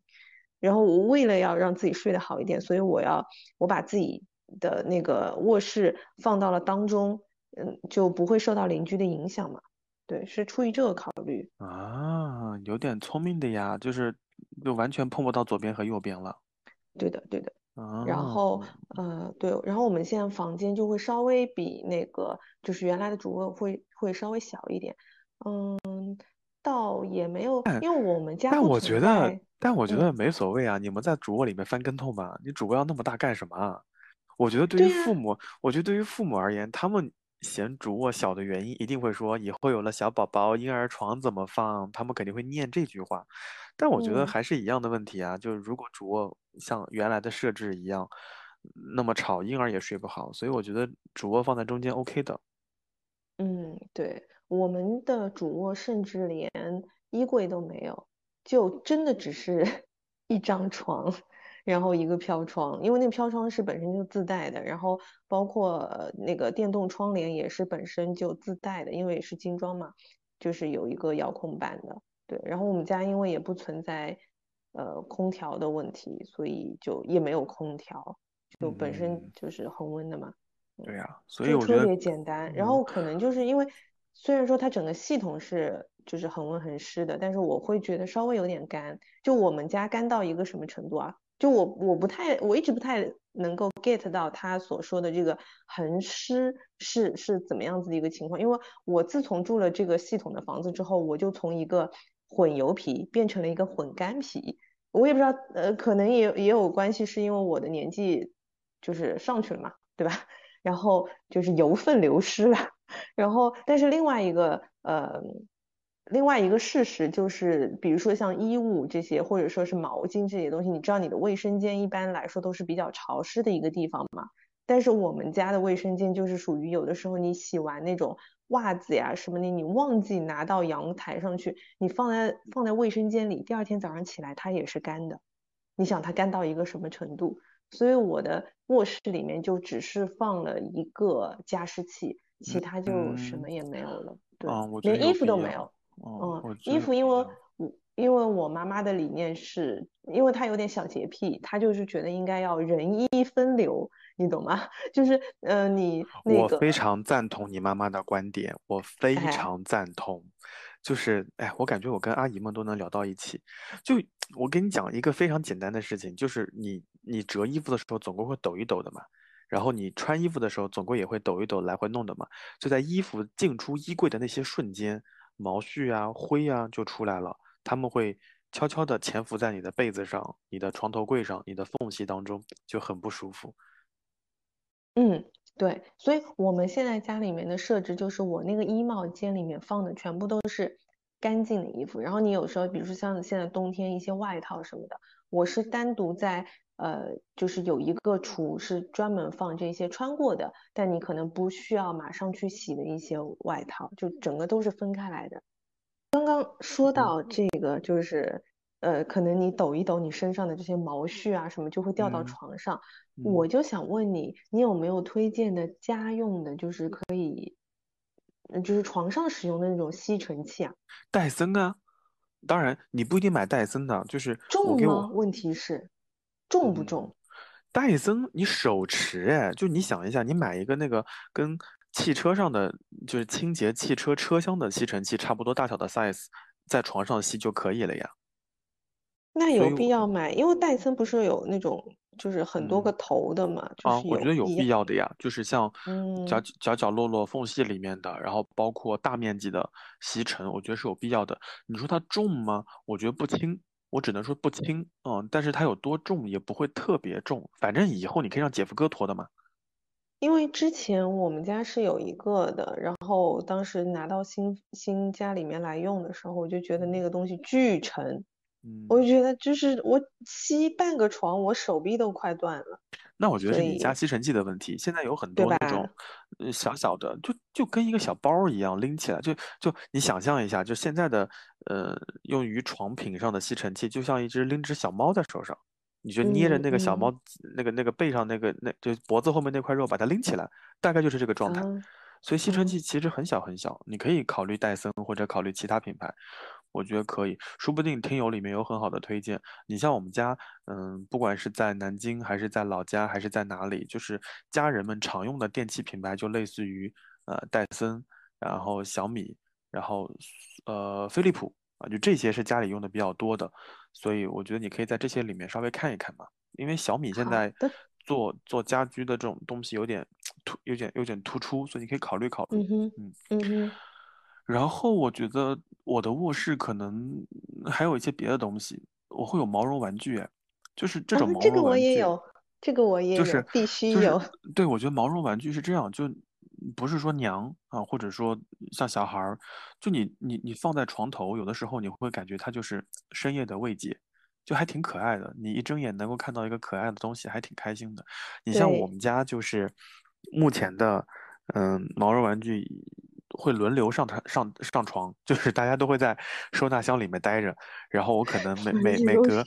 然后我为了要让自己睡得好一点，所以我要我把自己的那个卧室放到了当中，嗯，就不会受到邻居的影响嘛。对，是出于这个考虑啊，有点聪明的呀，就是就完全碰不到左边和右边了。对的，对的。啊然后，呃，对，然后我们现在房间就会稍微比那个就是原来的主卧会会稍微小一点。嗯，倒也没有，因为我们家但我觉得，但我觉得没所谓啊。你们在主卧里面翻跟头吧？你主卧要那么大干什么？我觉得对于父母，我觉得对于父母而言，他们。嫌主卧小的原因，一定会说以后有了小宝宝，婴儿床怎么放？他们肯定会念这句话。但我觉得还是一样的问题啊，就是如果主卧像原来的设置一样那么吵，婴儿也睡不好。所以我觉得主卧放在中间 OK 的。嗯，对，我们的主卧甚至连衣柜都没有，就真的只是 一张床。然后一个飘窗，因为那飘窗是本身就自带的，然后包括那个电动窗帘也是本身就自带的，因为是精装嘛，就是有一个遥控板的。对，然后我们家因为也不存在呃空调的问题，所以就也没有空调，就本身就是恒温的嘛。对呀，所以我觉得特别简单。然后可能就是因为虽然说它整个系统是就是恒温恒湿的，但是我会觉得稍微有点干。就我们家干到一个什么程度啊？就我我不太我一直不太能够 get 到他所说的这个恒湿是是怎么样子的一个情况，因为我自从住了这个系统的房子之后，我就从一个混油皮变成了一个混干皮，我也不知道呃可能也也有关系，是因为我的年纪就是上去了嘛，对吧？然后就是油分流失了，然后但是另外一个呃。另外一个事实就是，比如说像衣物这些，或者说是毛巾这些东西，你知道你的卫生间一般来说都是比较潮湿的一个地方嘛。但是我们家的卫生间就是属于有的时候你洗完那种袜子呀什么的，你忘记拿到阳台上去，你放在放在卫生间里，第二天早上起来它也是干的。你想它干到一个什么程度？所以我的卧室里面就只是放了一个加湿器，其他就什么也没有了。对，连衣服都没有。嗯，衣服，因为我因为我妈妈的理念是，因为她有点小洁癖，她就是觉得应该要人衣分流，你懂吗？就是呃，你我非常赞同你妈妈的观点，我非常赞同。就是哎，我感觉我跟阿姨们都能聊到一起。就我跟你讲一个非常简单的事情，就是你你折衣服的时候总归会抖一抖的嘛，然后你穿衣服的时候总归也会抖一抖，来回弄的嘛。就在衣服进出衣柜的那些瞬间。毛絮啊、灰啊就出来了，他们会悄悄地潜伏在你的被子上、你的床头柜上、你的缝隙当中，就很不舒服。嗯，对，所以我们现在家里面的设置就是，我那个衣帽间里面放的全部都是干净的衣服，然后你有时候，比如说像现在冬天一些外套什么的，我是单独在。呃，就是有一个橱是专门放这些穿过的，但你可能不需要马上去洗的一些外套，就整个都是分开来的。刚刚说嗯到这个，就是呃，可能你抖一抖你身上的这些毛絮啊什么，就会掉到嗯床上。嗯我就想问你，你有没有推荐的家用的，就是可以，呃就是床上使用的那种吸尘器啊？戴森啊，当然你不一定买戴森的，就是我重吗？给我问题是重不嗯重？戴森你手持哎，就你想一下，你买一个那个跟汽车上的就是清洁汽车车厢的吸尘器差不多大小的 size，在床上吸就可以了呀。那有必要买？因为戴森不是有那种就是很多个嗯头的嘛，就啊，我觉得有必必要的呀，就是像角嗯角角落落缝隙里面的，然后包括大面积的吸尘，我觉得是有必要的。你说它重吗？我觉得不轻，我只能说不轻，嗯，但是它有多重也不会特别重，反正以后你可以让姐夫哥拖的嘛。因为之前我们家是有一个的，然后当时拿到新新家里面来用的时候，我就觉得那个东西巨沉，我就嗯，觉得就是我吸半个床，我手臂都快断了，那我觉得是你家吸尘器的问题。现在有很？多那种，呃，小小的，就就跟一个小包一样拎起来，就就你想象一下，就现在的，呃，用于床品上的吸尘器，就像一只拎只小猫在手上，你就捏着嗯那个小猫嗯那个那个背上那个那就脖子后面那块肉，把它拎起来，大概就是这个状态。啊所以吸尘啊器其实很小很小，你可以考虑戴森或者考虑其他品牌，我觉得可以，说不定听友里面有很好的推荐。你像我们家，嗯，不管是在南京还是在老家还是在哪里，就是家人们常用的电器品牌，就类似于呃戴森，然后小米，然后呃飞利浦啊，就这些是家里用的比较多的，所以我觉得你可以在这些里面稍微看一看嘛。因为小米现在，做做家居的这种东西有点 突，有点有点突出，所以你可以考虑考虑。嗯哼嗯，嗯哼，然后我觉得我的卧室可能还有一些别的东西，我会有毛绒玩具，哎，就是这啊，种毛这个我绒玩具，也有，这个我也有，就是必须就是有，对，我觉得毛绒玩具是这样，就不是说娘啊，或者说像小孩儿，就你你你放在床头，有的时候你会感觉它就是深夜的慰藉，就还挺可爱的。你一睁眼能够看到一个可爱的东西，还挺开心的。你像我，们家就是目前的，嗯，毛绒玩具会轮流上床上上床，就是大家都会在收纳箱里面待着，然后我可能每每每隔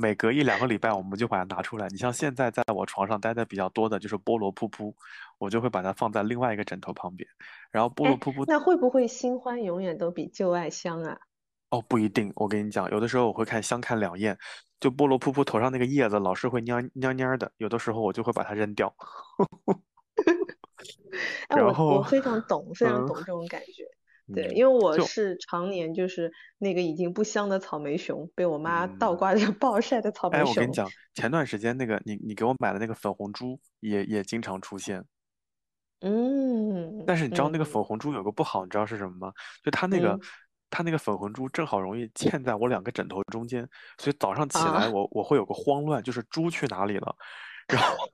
每隔一两个礼拜，我们就把它拿出来。你像现在在我床上待的比较多的就是菠萝噗噗，我就会把它放在另外一个枕头旁边。然后菠萝哎，噗噗那会不会新欢永远都比旧爱香啊？哦不一定，我跟你讲，有的时候我会看相看两厌，就菠萝噗噗头上那个叶子老是会蔫蔫蔫的，有的时候我就会把它扔掉。哎，我我，非常懂，非常嗯懂这种感觉。对，嗯，因为我是常年就是那个已经不香的草莓熊，被我妈倒嗯。挂着 暴晒的草哎，莓熊。我跟你讲，前段时间那个你你给我买的那个粉红猪也也经常出现，嗯但是你知道那个嗯粉红猪有个不好，你知道是什么吗？就它那个嗯它那个粉红猪正好容易嵌在我两个枕头中间，所以早上起来啊，我我会有个慌乱，就是猪去哪里了，然后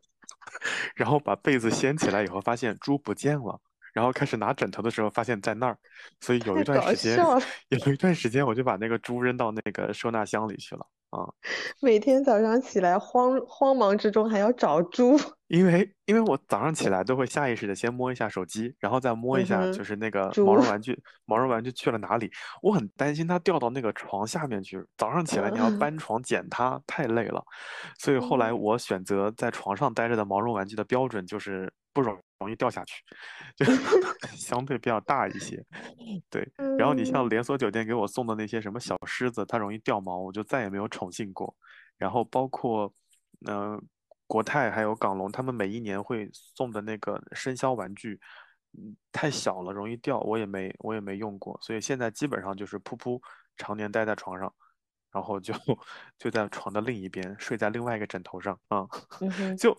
然后把被子掀起来以后发现猪不见了。然后开始拿枕头的时候，发现在那儿，所以有一段时间，有一段时间我就把那个猪扔到那个收纳箱里去了啊。每天早上起来慌慌忙之中还要找猪。因为因为我早上起来都会下意识的先摸一下手机，然后再摸一嗯下就，是那个毛。绒玩具，毛绒玩具去了哪里？我很担心它掉到那个床下面去。早上起来你要嗯搬 床捡它，太累了。所以后来嗯我选择在床上待着的毛绒玩具的标准就是不容容易掉下去，就 相对比较大一些。对，然后你像嗯连锁酒店给我送的那些什么小狮子，它容易掉毛，我就再也没有宠幸过。然后包括，呃，国泰还有港龙，他们每一年会送的那个生肖玩具，嗯，太小了，容易掉，我也没我也没用过，所以现在基本上就是噗噗常年待在床上，然后就就在床的另一边，睡在另外一个枕头上啊，就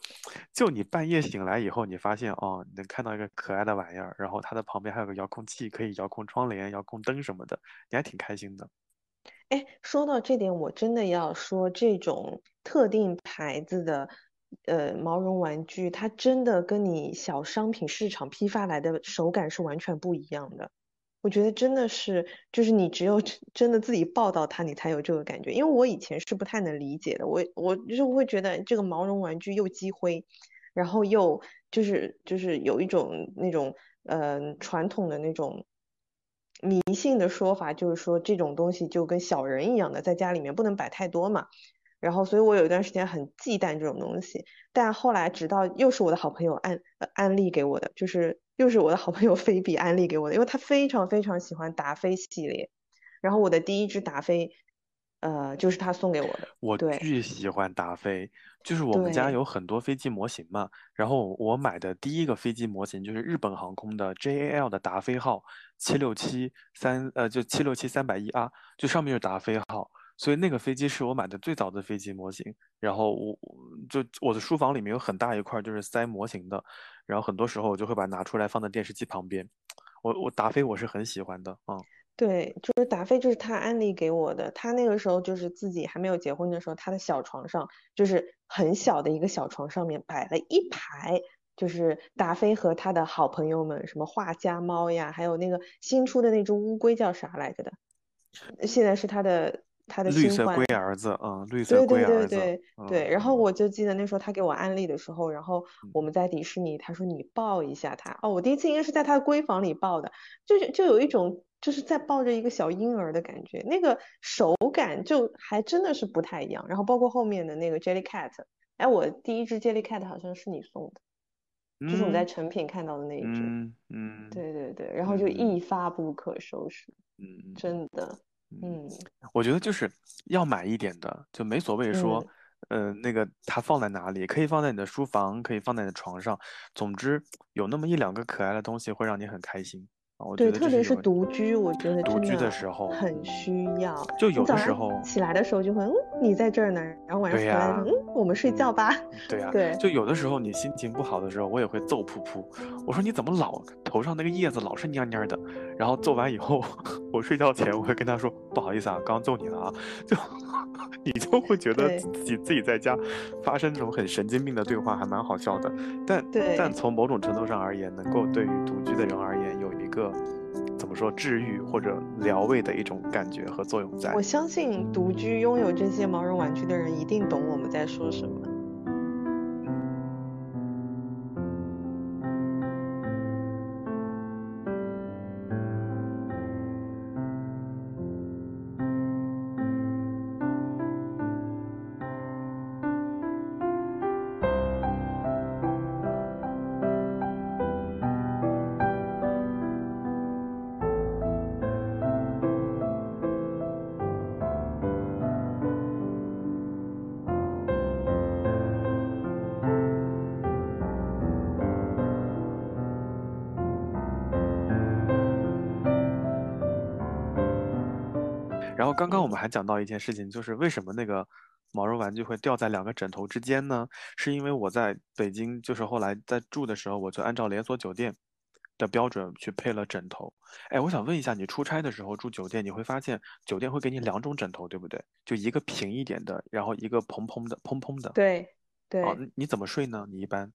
就你半夜醒来以后，你发现哦，你能看到一个可爱的玩意儿，然后它的旁边还有个遥控器，可以遥控窗帘、遥控灯什么的，你还挺开心的。哎，说到这点，我真的要说，这种特定牌子的呃毛绒玩具，它真的跟你小商品市场批发来的手感是完全不一样的。我觉得真的是，就是你只有真的自己抱到它，你才有这个感觉。因为我以前是不太能理解的，我我就是会觉得这个毛绒玩具又积灰，然后又就是就是有一种那种呃传统的那种迷信的说法，就是说这种东西就跟小人一样的，在家里面不能摆太多嘛。然后，所以我有一段时间很忌惮这种东西。但后来，直到又是我的好朋友安安利给我的，就是又是我的好朋友菲比安利给我的，因为他非常非常喜欢达菲系列。然后我的第一只达菲，呃，就是他送给我的。我巨喜欢达菲，就是我们家有很多飞机模型嘛，然后我买的第一个飞机模型就是日本航空的 JAL 的达菲号七六七三，呃，就七六七三百一 R，就上面是达菲号，所以那个飞机是我买的最早的飞机模型。然后我我就我的书房里面有很大一块就是塞模型的，然后很多时候我就会把它拿出来放在电视机旁边。我我达菲我是很喜欢的，嗯。对，就是达菲，就是他安利给我的。他那个时候就是自己还没有结婚的时候，他的小床上就是很小的一个小床上面摆了一排，就是达菲和他的好朋友们，什么画家猫呀，还有那个新出的那只乌龟叫啥来着的，现在是他的他的绿色。龟儿子，嗯，绿色对对龟儿子，对对嗯对，然后我就记得那时候他给我安利的时候，然后嗯。我们在迪士尼，他说你抱一下他，哦，我第一次应该是在他的闺房里抱的，就是就有一种就是在抱着一个小婴儿的感觉，那个手感就还真的是不太一样。然后包括后面的那个 Jellycat，哎，我第一只 Jellycat 好像是你送的，就是我们在嗯成品看到的那一只，嗯嗯。对对对，然后就嗯。一发不可收拾，嗯。真的，嗯，嗯。我觉得就是要买一点的，就没所谓说，嗯。呃，那个它放在哪里，可以放在你的书房，可以放在你的床上，总之有那么一两个可爱的东西会让你很开心。啊。我对，特别是独居，我觉得独居的的时候很需要。就有的时候起来的时候就会，嗯，你在这儿呢，然后晚上回来嗯，我们睡觉吧。对呀、对就有的时候你心情不好的时候，我也会揍噗噗。我说你怎么老头上那个叶子老是蔫蔫的？然后揍完以后，我睡觉前我会跟他说不好意思啊，刚揍你了啊。就你就会觉得自己自己在家发生这种很神经病的对话，还蛮好笑的。但对但从某种程度上而言，能够对于独居的人而言有一个怎么说治愈或者疗慰的一种感觉和作用在我。相信独居拥有这些毛绒玩具的人一定懂我们在说什么。刚刚我们嗯还讲到一件事情，就是为什么那个毛绒玩具会掉在两个枕头之间呢？是因为我在北京，就是后来在住的时候，我就按照连锁酒店的标准去配了枕头。哎，我想问一下，你出差的时候住酒店，你会发现酒店会给你两种枕头，对不对？就一个平一点的，然后一个蓬蓬的、蓬蓬的。对对，哦，你你怎么睡呢？你一般？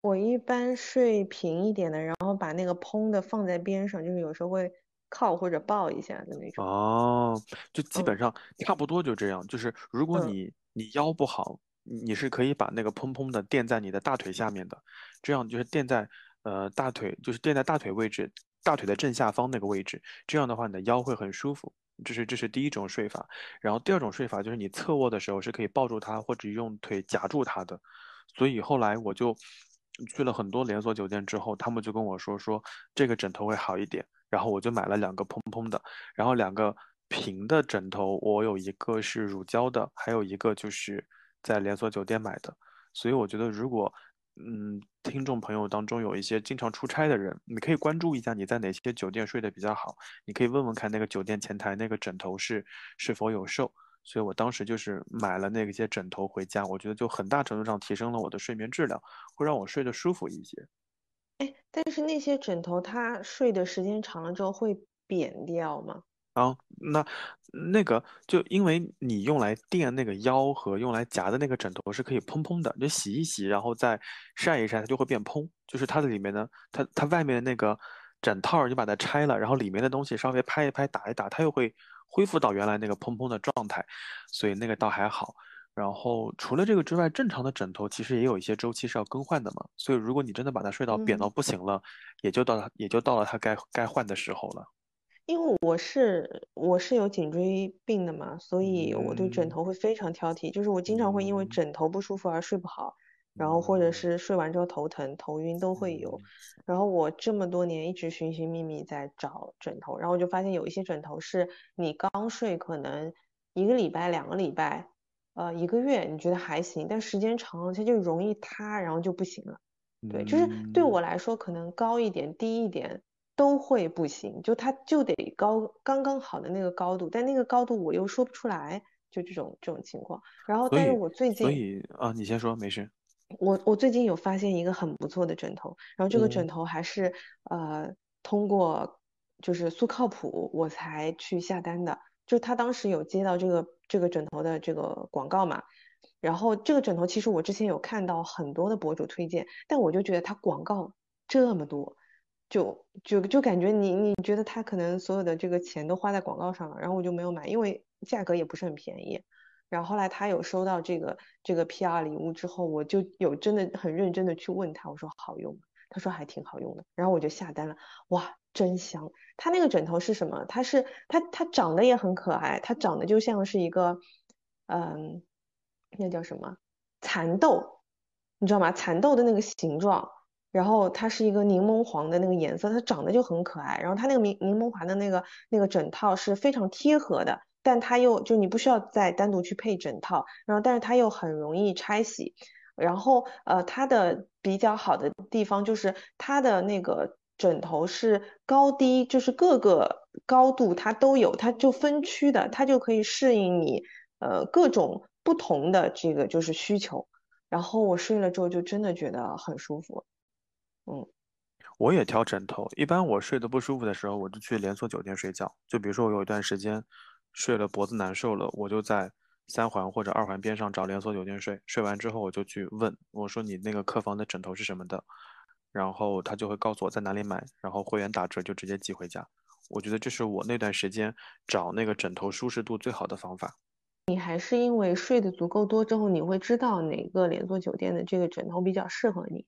我一般睡平一点的，然后把那个蓬的放在边上，就是有时候会靠或者抱一下的那种。哦，就基本嗯上差不多就这样。就是如果嗯你你腰不好，你你是可以把那个蓬蓬的垫在你的大腿下面的，这样就是垫在呃大腿，就是垫在大腿位置，大腿的正下方那个位置。这样的话，你的腰会很舒服。这是这是第一种睡法。然后第二种睡法就是你侧卧的时候是可以抱住它，或者用腿夹住它的。所以后来我就去了很多连锁酒店之后，他们就跟我说说这个枕头会好一点，然后我就买了两个蓬蓬的，然后两个平的枕头，我有一个是乳胶的，还有一个就是在连锁酒店买的。所以我觉得，如果嗯，听众朋友当中有一些经常出差的人，你可以关注一下你在哪些酒店睡得比较好，你可以问问看那个酒店前台那个枕头是是否有售。所以我当时就是买了那些枕头回家，我觉得就很大程度上提升了我的睡眠质量，会让我睡得舒服一些。哎，但是那些枕头它睡的时间长了之后会扁掉吗？啊，那那个就因为你用来垫那个腰和用来夹的那个枕头是可以蓬蓬的，就洗一洗，然后再晒一晒，它就会变蓬。就是它的里面呢，它它外面的那个枕套你把它拆了，然后里面的东西稍微拍一拍、打一打，它又会恢复到原来那个蓬蓬的状态，所以那个倒还好。然后除了这个之外，正常的枕头其实也有一些周期是要更换的嘛。所以如果你真的把它睡到扁到嗯不行了，也就到它也就到了它该该换的时候了。因为我是我是有颈椎病的嘛，所以我对枕嗯头会非常挑剔，就是我经常会因为嗯枕头不舒服而睡不好，然后或者是睡完之后头疼、头晕都会有。嗯然后我这么多年一直寻寻觅觅在找枕头，然后我就发现有一些枕头是你刚睡可能一个礼拜、两个礼拜，呃一个月你觉得还行，但时间长了它就容易塌，然后就不行了。对，就是对嗯我来说，可能高一点、低一点都会不行，就它就得高刚刚好的那个高度，但那个高度我又说不出来，就这种这种情况。然后，但是我最近所近以啊，你先说，没事。我我最近有发现一个很不错的枕头，然后这个枕嗯头还是呃通过就是苏靠谱我才去下单的，就他当时有接到这个这个枕头的这个广告嘛，然后这个枕头其实我之前有看到很多的博主推荐，但我就觉得它广告这么多，就就就感觉你你觉得他可能所有的这个钱都花在广告上了，然后我就没有买，因为价格也不是很便宜。然后后来他有收到这个这个 PR 礼物之后，我就有真的很认真的去问他，我说好用吗？他说还挺好用的，然后我就下单了，哇，真香！它那个枕头是什么？它是它它长得也很可爱，它长得就像是一个，嗯，那叫什么蚕豆，你知道吗？蚕豆的那个形状，然后它是一个柠檬黄的那个颜色，它长得就很可爱。然后它那个柠柠檬黄的那个那个枕套是非常贴合的，但它又就你不需要再单独去配枕套，然后但是它又很容易拆洗。然后呃，它的比较好的地方就是它的那个枕头是高低，就是各个高度它都有，它就分区的，它就可以适应你呃各种不同的这个就是需求。然后我睡了之后就真的觉得很舒服，嗯我也挑枕头，一般我睡得不舒服的时候，我就去连锁酒店睡觉。就比如说我有一段时间睡了脖子难受了，我就在三环或者二环边上找连锁酒店睡。睡完之后我就去问我说你那个客房的枕头是什么的，然后他就会告诉我在哪里买，然后会员打折就直接寄回家。我觉得这是我那段时间找那个枕头舒适度最好的方法。你还是因为睡得足够多之后，你会知道哪个连锁酒店的这个枕头比较适合你，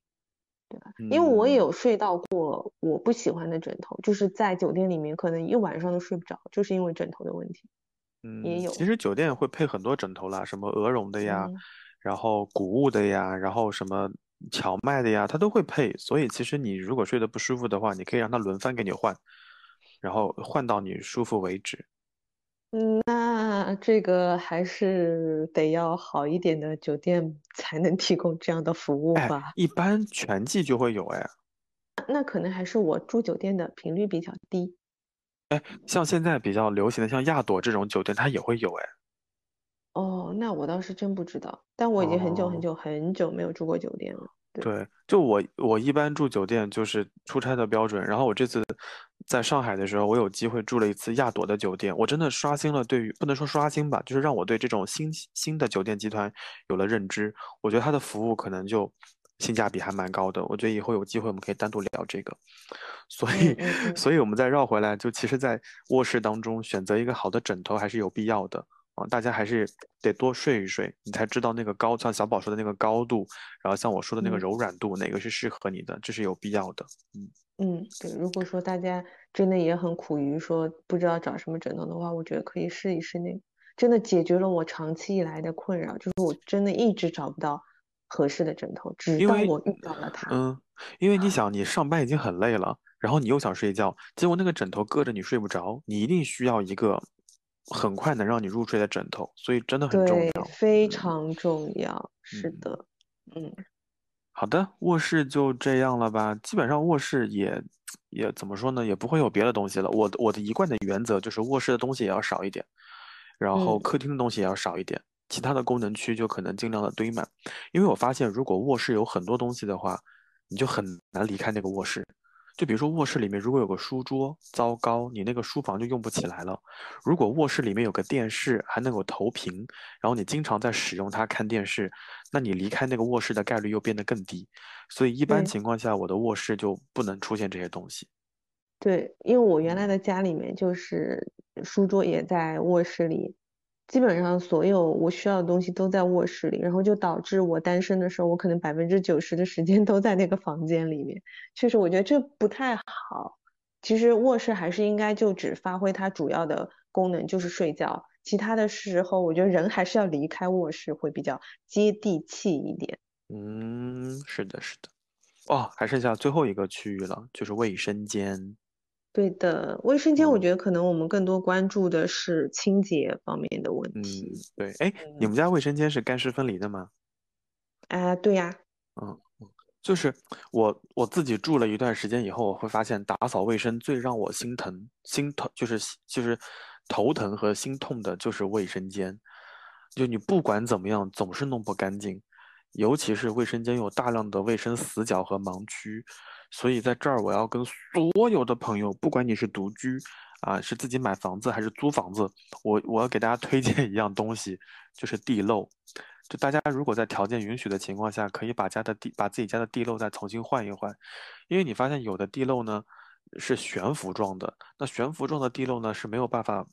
对吧？因为我也嗯有睡到过我不喜欢的枕头，就是在酒店里面可能一晚上都睡不着，就是因为枕头的问题。嗯也嗯，有其实酒店会配很多枕头啦，什么鹅绒的呀，嗯然后谷物的呀，然后什么荞麦的呀，它都会配。所以其实你如果睡得不舒服的话，你可以让它轮番给你换，然后换到你舒服为止。嗯，那这个还是得要好一点的酒店才能提供这样的服务哎吧？，一般全季就会有哎，那可能还是我住酒店的频率比较低。哎像现在比较流行的像亚朵这种酒店，它也会有哎。哦，那我倒是真不知道，但我已经很久很哦久很久没有住过酒店了。对对，就我我一般住酒店就是出差的标准，然后我这次在上海的时候，我有机会住了一次亚朵的酒店，我真的刷新了对于不能说刷新吧，就是让我对这种新新的酒店集团有了认知。我觉得它的服务可能就性价比还蛮高的，我觉得以后有机会我们可以单独聊这个。所以，嗯嗯嗯所以我们再绕回来，就其实，在卧室当中选择一个好的枕头还是有必要的。啊，大家还是得多睡一睡，你才知道那个高，像小宝说的那个高度，然后像我说的那个嗯柔软度，哪个是适合你的，这是有必要的。嗯，嗯，对，如果说大家真的也很苦于说不知道找什么枕头的话，我觉得可以试一试那个，真的解决了我长期以来的困扰，就是我真的一直找不到合适的枕头，直因为到我遇到了它。嗯，因为你想，你上班已经很累了，然后你又想睡觉，结果那个枕头硌着你睡不着，你一定需要一个很快能让你入睡的枕头，所以真的很重，要。非嗯常重要，是嗯的，嗯好的，卧室就这样了吧？基本上卧室也也怎么说呢，也不会有别的东西了。我的我的一贯的原则就是卧室的东西也要少一点，然后嗯客厅的东西也要少一点，其他的功能区就可能尽量的堆满。因为我发现，如果卧室有很多东西的话，你就很难离开那个卧室。就比如说卧室里面如果有个书桌，糟糕，你那个书房就用不起来了。如果卧室里面有个电视，还能有投屏，然后你经常在使用它看电视，那你离开那个卧室的概率又变得更低。所以一般情况下，我的卧室就不能出现这些东西。对，因为我原来嗯的家里面就是书桌也在卧室里，基本上所有我需要的东西都在卧室里，然后就导致我单身的时候，我可能百分之九十的时间都在那个房间里面。确实，我觉得这不太好。其实卧室还是应该就只发挥它主要的功能，就是睡觉。其他的时候，我觉得人还是要离开卧室会比较接地气一点。嗯，是的，是的。哦，还剩下最后一个区域了，就是卫生间。对的，卫生间我嗯觉得可能我们更多关注的是清洁方面的问嗯，题。对。哎，你们家卫生间是干湿分离的吗？啊，对呀，嗯，嗯就是我我自己住了一段时间以后，我会发现打扫卫生最让我心疼、心疼，就是就是头疼和心痛的，就是卫生间。就你不管怎么样，总是弄不干净，尤其是卫生间有大量的卫生死角和盲区，所以在这儿我要跟所有的朋友，不管你是独居啊，是自己买房子还是租房子，我我要给大家推荐一样东西，就是地漏。就大家如果在条件允许的情况下，可以把家的地把自己家的地漏再重新换一换，因为你发现有的地漏呢是悬浮状的，那悬浮状的地漏呢是没有办法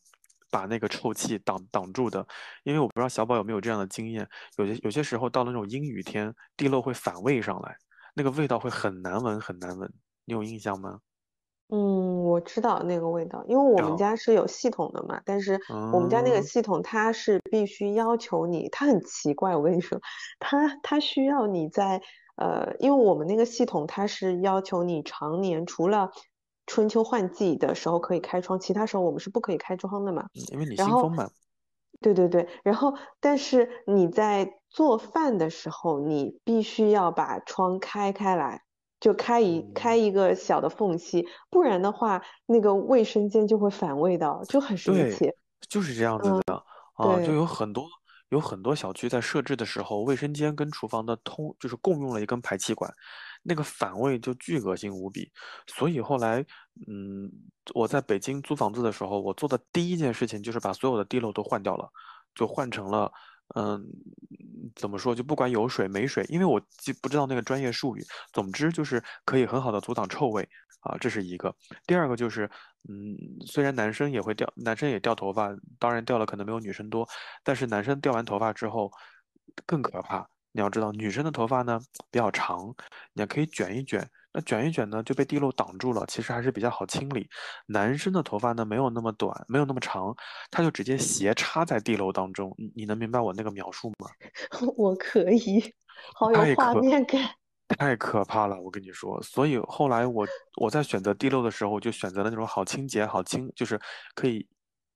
把那个臭气挡挡住的，因为我不知道小宝有没有这样的经验，有些有些时候到了那种阴雨天，地漏会反味上来，那个味道会很难闻很难闻，你有印象吗？嗯，我知道那个味道，因为我们哦家是有系统的嘛，但是我们家那个嗯系统它是必须要求你，它很奇怪，我跟你说，它它需要你在呃，因为我们那个系统它是要求你常年除了春秋换季的时候可以开窗，其他时候我们是不可以开窗的嘛。嗯因为你新风嘛，对对对，然后但是你在做饭的时候，你必须要把窗开开来，就开一开嗯一个小的缝隙，不然的话，那个卫生间就会反味道，就很神对，奇。就是这样子嗯，的啊，就，有很多有很多小区在设置的时候，卫生间跟厨房的通就是共用了一根排气管，那个反味就巨恶心无比。所以后来，嗯，我在北京租房子的时候，我做的第一件事情就是把所有的地漏都换掉了，就换成了。嗯，怎么说？就不管有水没水，因为我记不知道那个专业术语。总之就是可以很好的阻挡臭味啊，这是一个。第二个就是，嗯，虽然男生也会掉，男生也掉头发，当然掉了可能没有女生多，但是男生掉完头发之后更可怕。你要知道，女生的头发呢比较长，你可以卷一卷，那卷一卷呢就被地漏挡住了，其实还是比较好清理。男生的头发呢没有那么短，没有那么长，他就直接斜插在地漏当中。你你能明白我那个描述吗？我可以，好有画面感。太可怕了，我跟你说。所以后来我我在选择地漏的时候，我就选择了那种好清洁、好清，就是可以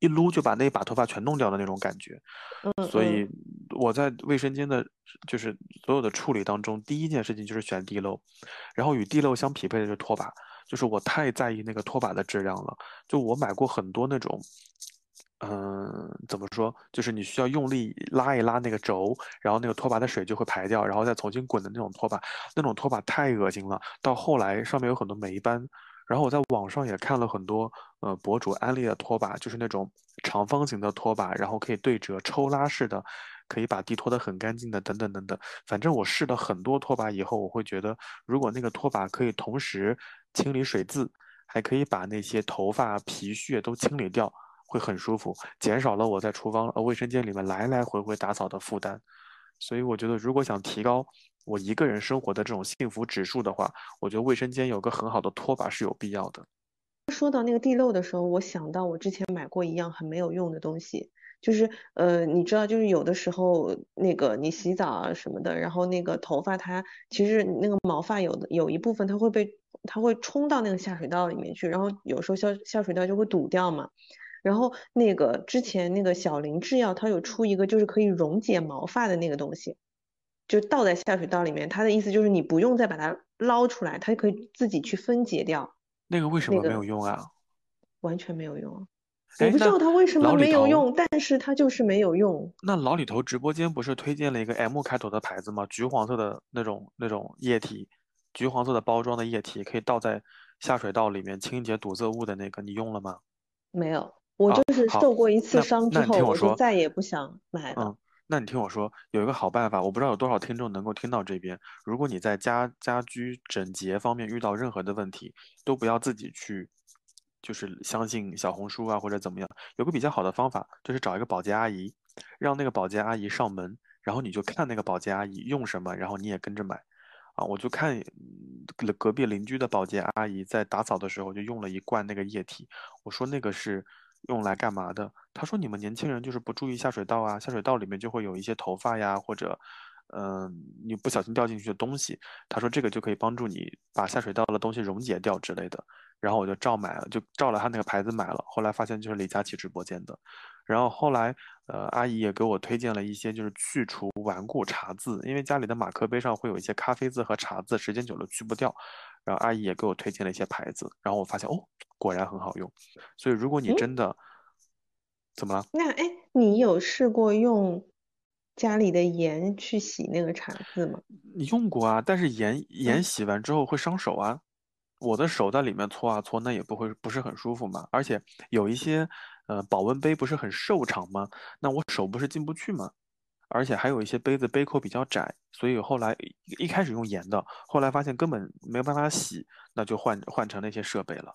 一撸就把那一把头发全弄掉的那种感觉。嗯所以嗯，我在卫生间的，就是所有的处理当中，第一件事情就是选地漏，然后与地漏相匹配的就是拖把，就是我太在意那个拖把的质量了。就我买过很多那种，嗯，怎么说？就是你需要用力拉一拉那个轴，然后那个拖把的水就会排掉，然后再重新滚的那种拖把，那种拖把太恶心了。到后来上面有很多霉斑，然后我在网上也看了很多呃博主安利的拖把，就是那种长方形的拖把，然后可以对折抽拉式的，可以把地拖得很干净的，等等等等。反正我试了很多拖把以后，我会觉得，如果那个拖把可以同时清理水渍，还可以把那些头发皮屑都清理掉，会很舒服，减少了我在厨房呃卫生间里面来来回回打扫的负担。所以我觉得，如果想提高我一个人生活的这种幸福指数的话，我觉得卫生间有个很好的拖把是有必要的。说到那个地漏的时候，我想到我之前买过一样很没有用的东西，就是呃，你知道，就是有的时候那个你洗澡啊什么的，然后那个头发它其实那个毛发有的有一部分它会被它会冲到那个下水道里面去，然后有时候下下水道就会堵掉嘛。然后那个之前那个小林制药它有出一个就是可以溶解毛发的那个东西，就倒在下水道里面，它的意思就是你不用再把它捞出来，它可以自己去分解掉。那个为什么没有用啊？完全没有用啊，我哎，不知道它为什么没有用，但是它就是没有用。那老李头直播间不是推荐了一个 M 开头的牌子吗？橘黄色的那种那种液体，橘黄色的包装的液体，可以倒在下水道里面清洁堵塞物的那个，你用了吗？没有，我就是受过一次伤之后，我就再也不想买了。嗯，那你听我说，有一个好办法，我不知道有多少听众能够听到这边。如果你在家家居整洁方面遇到任何的问题，都不要自己去，就是相信小红书啊或者怎么样。有个比较好的方法，就是找一个保洁阿姨，让那个保洁阿姨上门，然后你就看那个保洁阿姨用什么，然后你也跟着买。啊，我就看隔壁邻居的保洁阿姨在打扫的时候就用了一罐那个液体，我说那个是用来干嘛的？她说你们年轻人就是不注意下水道啊，下水道里面就会有一些头发呀，或者嗯、你不小心掉进去的东西。她说这个就可以帮助你把下水道的东西溶解掉之类的。然后我就照买了，就照了他那个牌子买了。后来发现就是李佳琦直播间的。然后后来，呃，阿姨也给我推荐了一些就是去除顽固茶渍，因为家里的马克杯上会有一些咖啡渍和茶渍，时间久了去不掉。然后阿姨也给我推荐了一些牌子，然后我发现哦，果然很好用。所以如果你嗯真的，怎么了？那哎，你有试过用家里的盐去洗那个茶渍吗？你用过啊，但是盐盐嗯洗完之后会伤手啊。我的手在里面搓啊搓，那也不会不是很舒服嘛。而且有一些呃保温杯不是很瘦长吗？那我手不是进不去吗？而且还有一些杯子杯口比较窄，所以后来一一开始用盐的，后来发现根本没有办法洗，那就换换成那些设备了。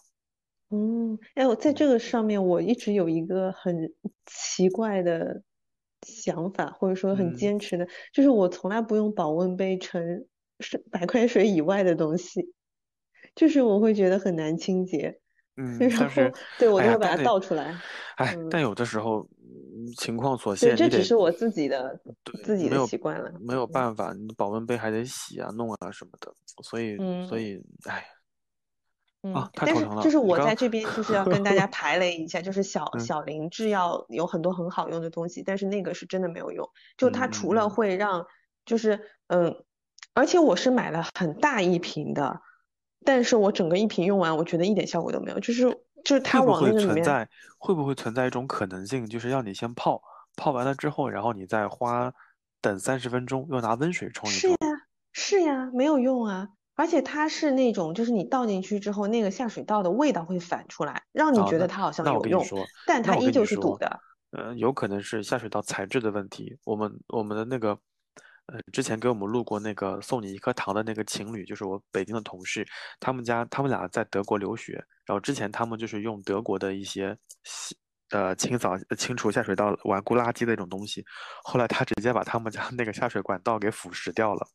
嗯，哎，我在这个上面我一直有一个很奇怪的想法，或者说很嗯坚持的，就是我从来不用保温杯盛是白开水以外的东西，就是我会觉得很难清洁，嗯，然但是后对我就会把它倒出来。哎，嗯但有的时候嗯情况所对，限，这只是我自己的自己的习惯了。没有嗯办法，你保温杯还得洗啊、弄啊什么的，所以所嗯以哎嗯，但是。就是我在这边就是要跟大家 排雷一下，就是小嗯小林制药有很多很好用的东西，但是那个是真的没有用。就它嗯除了嗯会让，就是嗯，而且我是买了很大一瓶的，但是我整个一瓶用完，我觉得一点效果都没有。就是就是它会不会往那个里面，存在会不会存在一种可能性，就是要你先泡，泡完了之后，然后你再花等三十分钟，又拿温水冲一冲。是呀是呀，没有用啊。而且它是那种，就是你倒进去之后，那个下水道的味道会反出来，让你觉得它好像有用，但它依旧是堵说，的。呃，有可能是下水道材质的问题。我们我们的那个，呃，之前给我们录过那个送你一颗糖的那个情侣，就是我北京的同事，他们家他们俩在德国留学，然后之前他们就是用德国的一些洗呃清扫呃清除下水道顽固垃圾的那种东西，后来他直接把他们家那个下水管道给腐蚀掉了。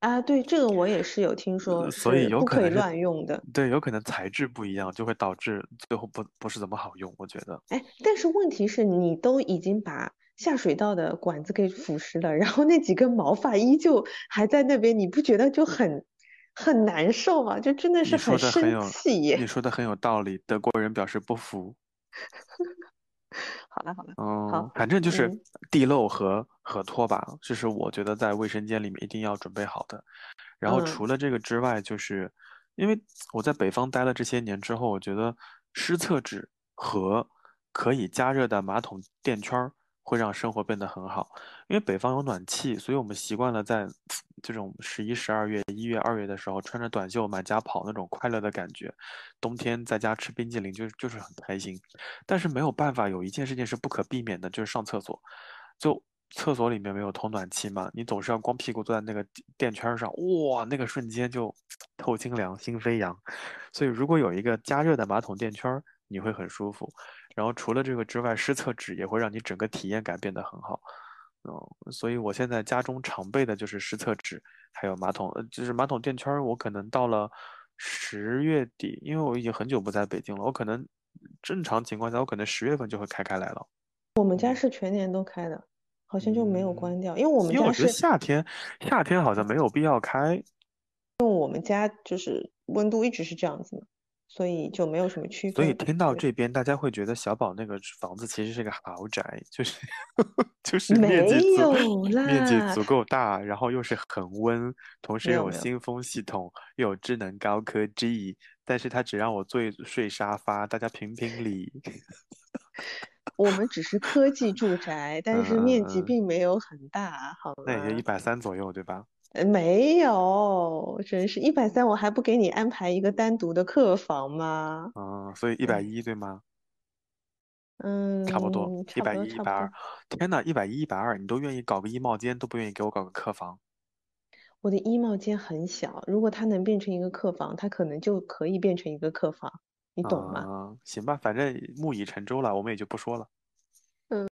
啊，对，这个我也是有听呃说所以有可能，乱用的。对，有可能材质不一样，就会导致最后不不是怎么好用，我觉得。哎，但是问题是你都已经把下水道的管子给腐蚀了，然后那几根毛发依旧还在那边，你不觉得就很很难受吗？就真的是很生气耶。你说的很有道理，德国人表示不服。好了好了，嗯，好，反正就是嗯地漏和和拖把，这是我觉得在卫生间里面一定要准备好的。然后嗯除了这个之外，就是因为我在北方待了这些年之后，我觉得湿厕纸和可以加热的马桶垫圈儿会让生活变得很好。因为北方有暖气，所以我们习惯了在这种十一、十二月、一月、二月的时候穿着短袖满家跑那种快乐的感觉。冬天在家吃冰激凌就就是很开心。但是没有办法，有一件事情是不可避免的，就是上厕所。就厕所里面没有通暖气嘛，你总是要光屁股坐在那个垫圈上，哇，那个瞬间就透心凉，心飞扬。所以如果有一个加热的马桶垫圈，你会很舒服。然后除了这个之外，湿厕纸也会让你整个体验感变得很好。嗯，所以我现在家中常备的就是湿厕纸，还有马桶，呃，就是马桶垫圈儿。我可能到了十月底，因为我已经很久不在北京了，我可能正常情况下，我可能十月份就会开开来了。我们家嗯是全年都开的，好像就没有嗯，关掉，因为我们因为我觉得家是。夏天夏天好像没有必要开。因为我们家就是温度一直是这样子嘛，所以就没有什么区所以听到这边，大家会觉得小宝那个房子其实是个豪宅，就是 就是面积没足有面积，足够大，然后又是恒温，同时又有新风系统，又有智能高科技，但是他只让我坐睡沙发，大家评评理。我们只是科技住宅，但嗯是面积并没有很大，好那也就一吗？百三左右，对吧？呃，没有，真是一百三，我还不给你安排一个单独的客房吗？嗯，所以一百哎，一对吗？差不多，嗯，一差不多，百一、一百二。天呐，一百一、一百二，你都愿意搞个衣帽间，都不愿意给我搞个客房。我的衣帽间很小，如果它能变成一个客房，它可能就可以变成一个客房，你懂吗？嗯，行吧，反正木已成舟了，我们也就不说了。嗯，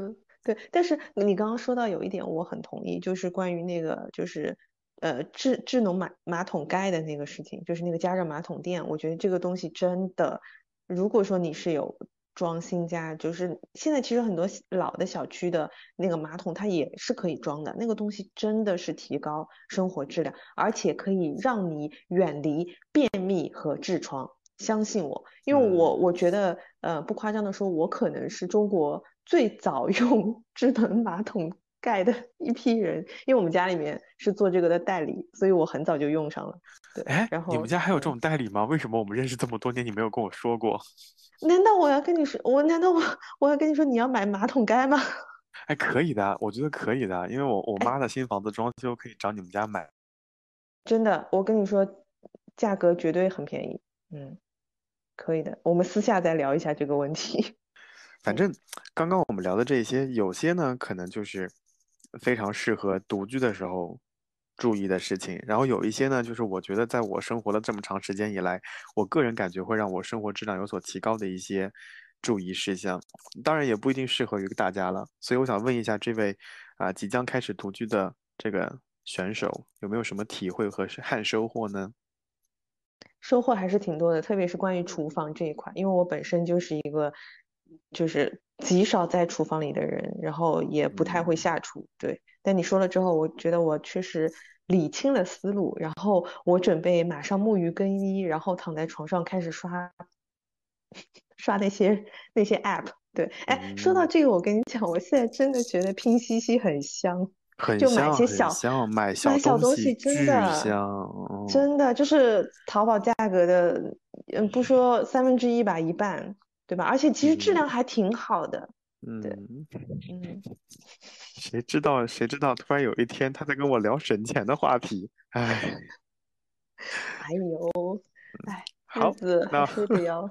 对。但是你刚刚说到有一点我很同意，就是关于那个就是呃智智能马马桶盖的那个事情，就是那个加热马桶垫，我觉得这个东西真的，如果说你是有装新家，就是现在其实很多老的小区的那个马桶它也是可以装的，那个东西真的是提高生活质量，而且可以让你远离便秘和痔疮。相信我，因为我我觉得，呃，不夸张的说，我可能是中国最早 用智能马桶盖的 一批人，因为我们家里面是做这个的代理，所以我很早就用上了。对，哎，然后你们家还有这种代理吗？为什么我们认识这么多年，你没有跟我说过？难道我要跟你说，我难道我我要跟你说你要买马桶盖吗？哎，可以的，我觉得可以的，因为我我妈的新房子装修可以找你们家买。真的，我跟你说，价格绝对很便宜。嗯。可以的，我们私下再聊一下这个问题。反正刚刚我们聊的这些，有些呢可能就是非常适合独居的时候注意的事情，然后有一些呢，就是我觉得在我生活了这么长时间以来，我个人感觉会让我生活质量有所提高的一些注意事项。当然也不一定适合于大家了，所以我想问一下这位啊即将开始独居的这个选手，有没有什么体会和和收获呢？收获还是挺多的，特别是关于厨房这一块，因为我本身就是一个就是极少在厨房里的人，然后也不太会下厨。对，但你说了之后，我觉得我确实理清了思路，然后我准备马上沐浴更衣，然后躺在床上开始刷 刷那些那些 app。对，哎，说到这个，我跟你讲，我现在真的觉得拼夕夕很香。就买些小买小东西，真的香，真的就是淘宝价格的，嗯，不说三分之一吧，一半，对吧？而且其实质量还挺好的，嗯，对，嗯，谁知道谁知道，突然有一天他在跟我聊省钱的话题，哎，哎呦，哎，好子还是得要。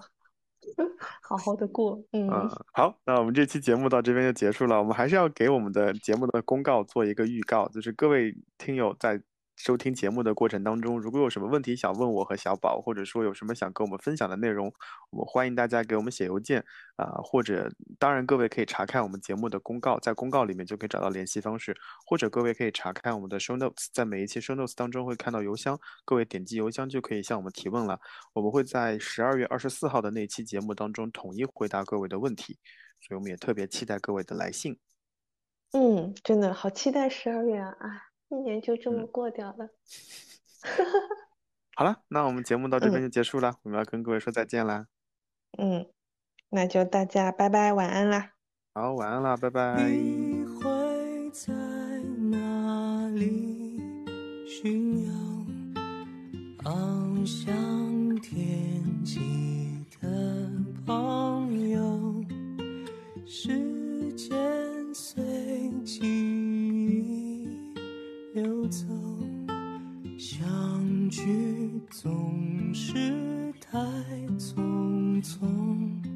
好好的过，嗯，好，那我们这期节目到这边就结束了。我们还是要给我们的节目的公告做一个预告，就是各位听友在。收听节目的过程当中，如果有什么问题想问我和小宝，或者说有什么想跟我们分享的内容，我们欢迎大家给我们写邮件啊，或者当然各位可以查看我们节目的公告，在公告里面就可以找到联系方式，或者各位可以查看我们的 show notes，在每一期 show notes 当中会看到邮箱，各位点击邮箱就可以向我们提问了。我们会在十二月二十四号的那期节目当中统一回答各位的问题，所以我们也特别期待各位的来信。嗯，真的好期待十二月啊！啊。一年就这么过掉了，好了，那我们节目到这边就结束了，我们要跟各位说再见啦。嗯，那就大家拜拜，晚安啦。好，晚安啦，拜拜。你会在哪里寻找翱翔天际的朋走，相聚总是太匆匆。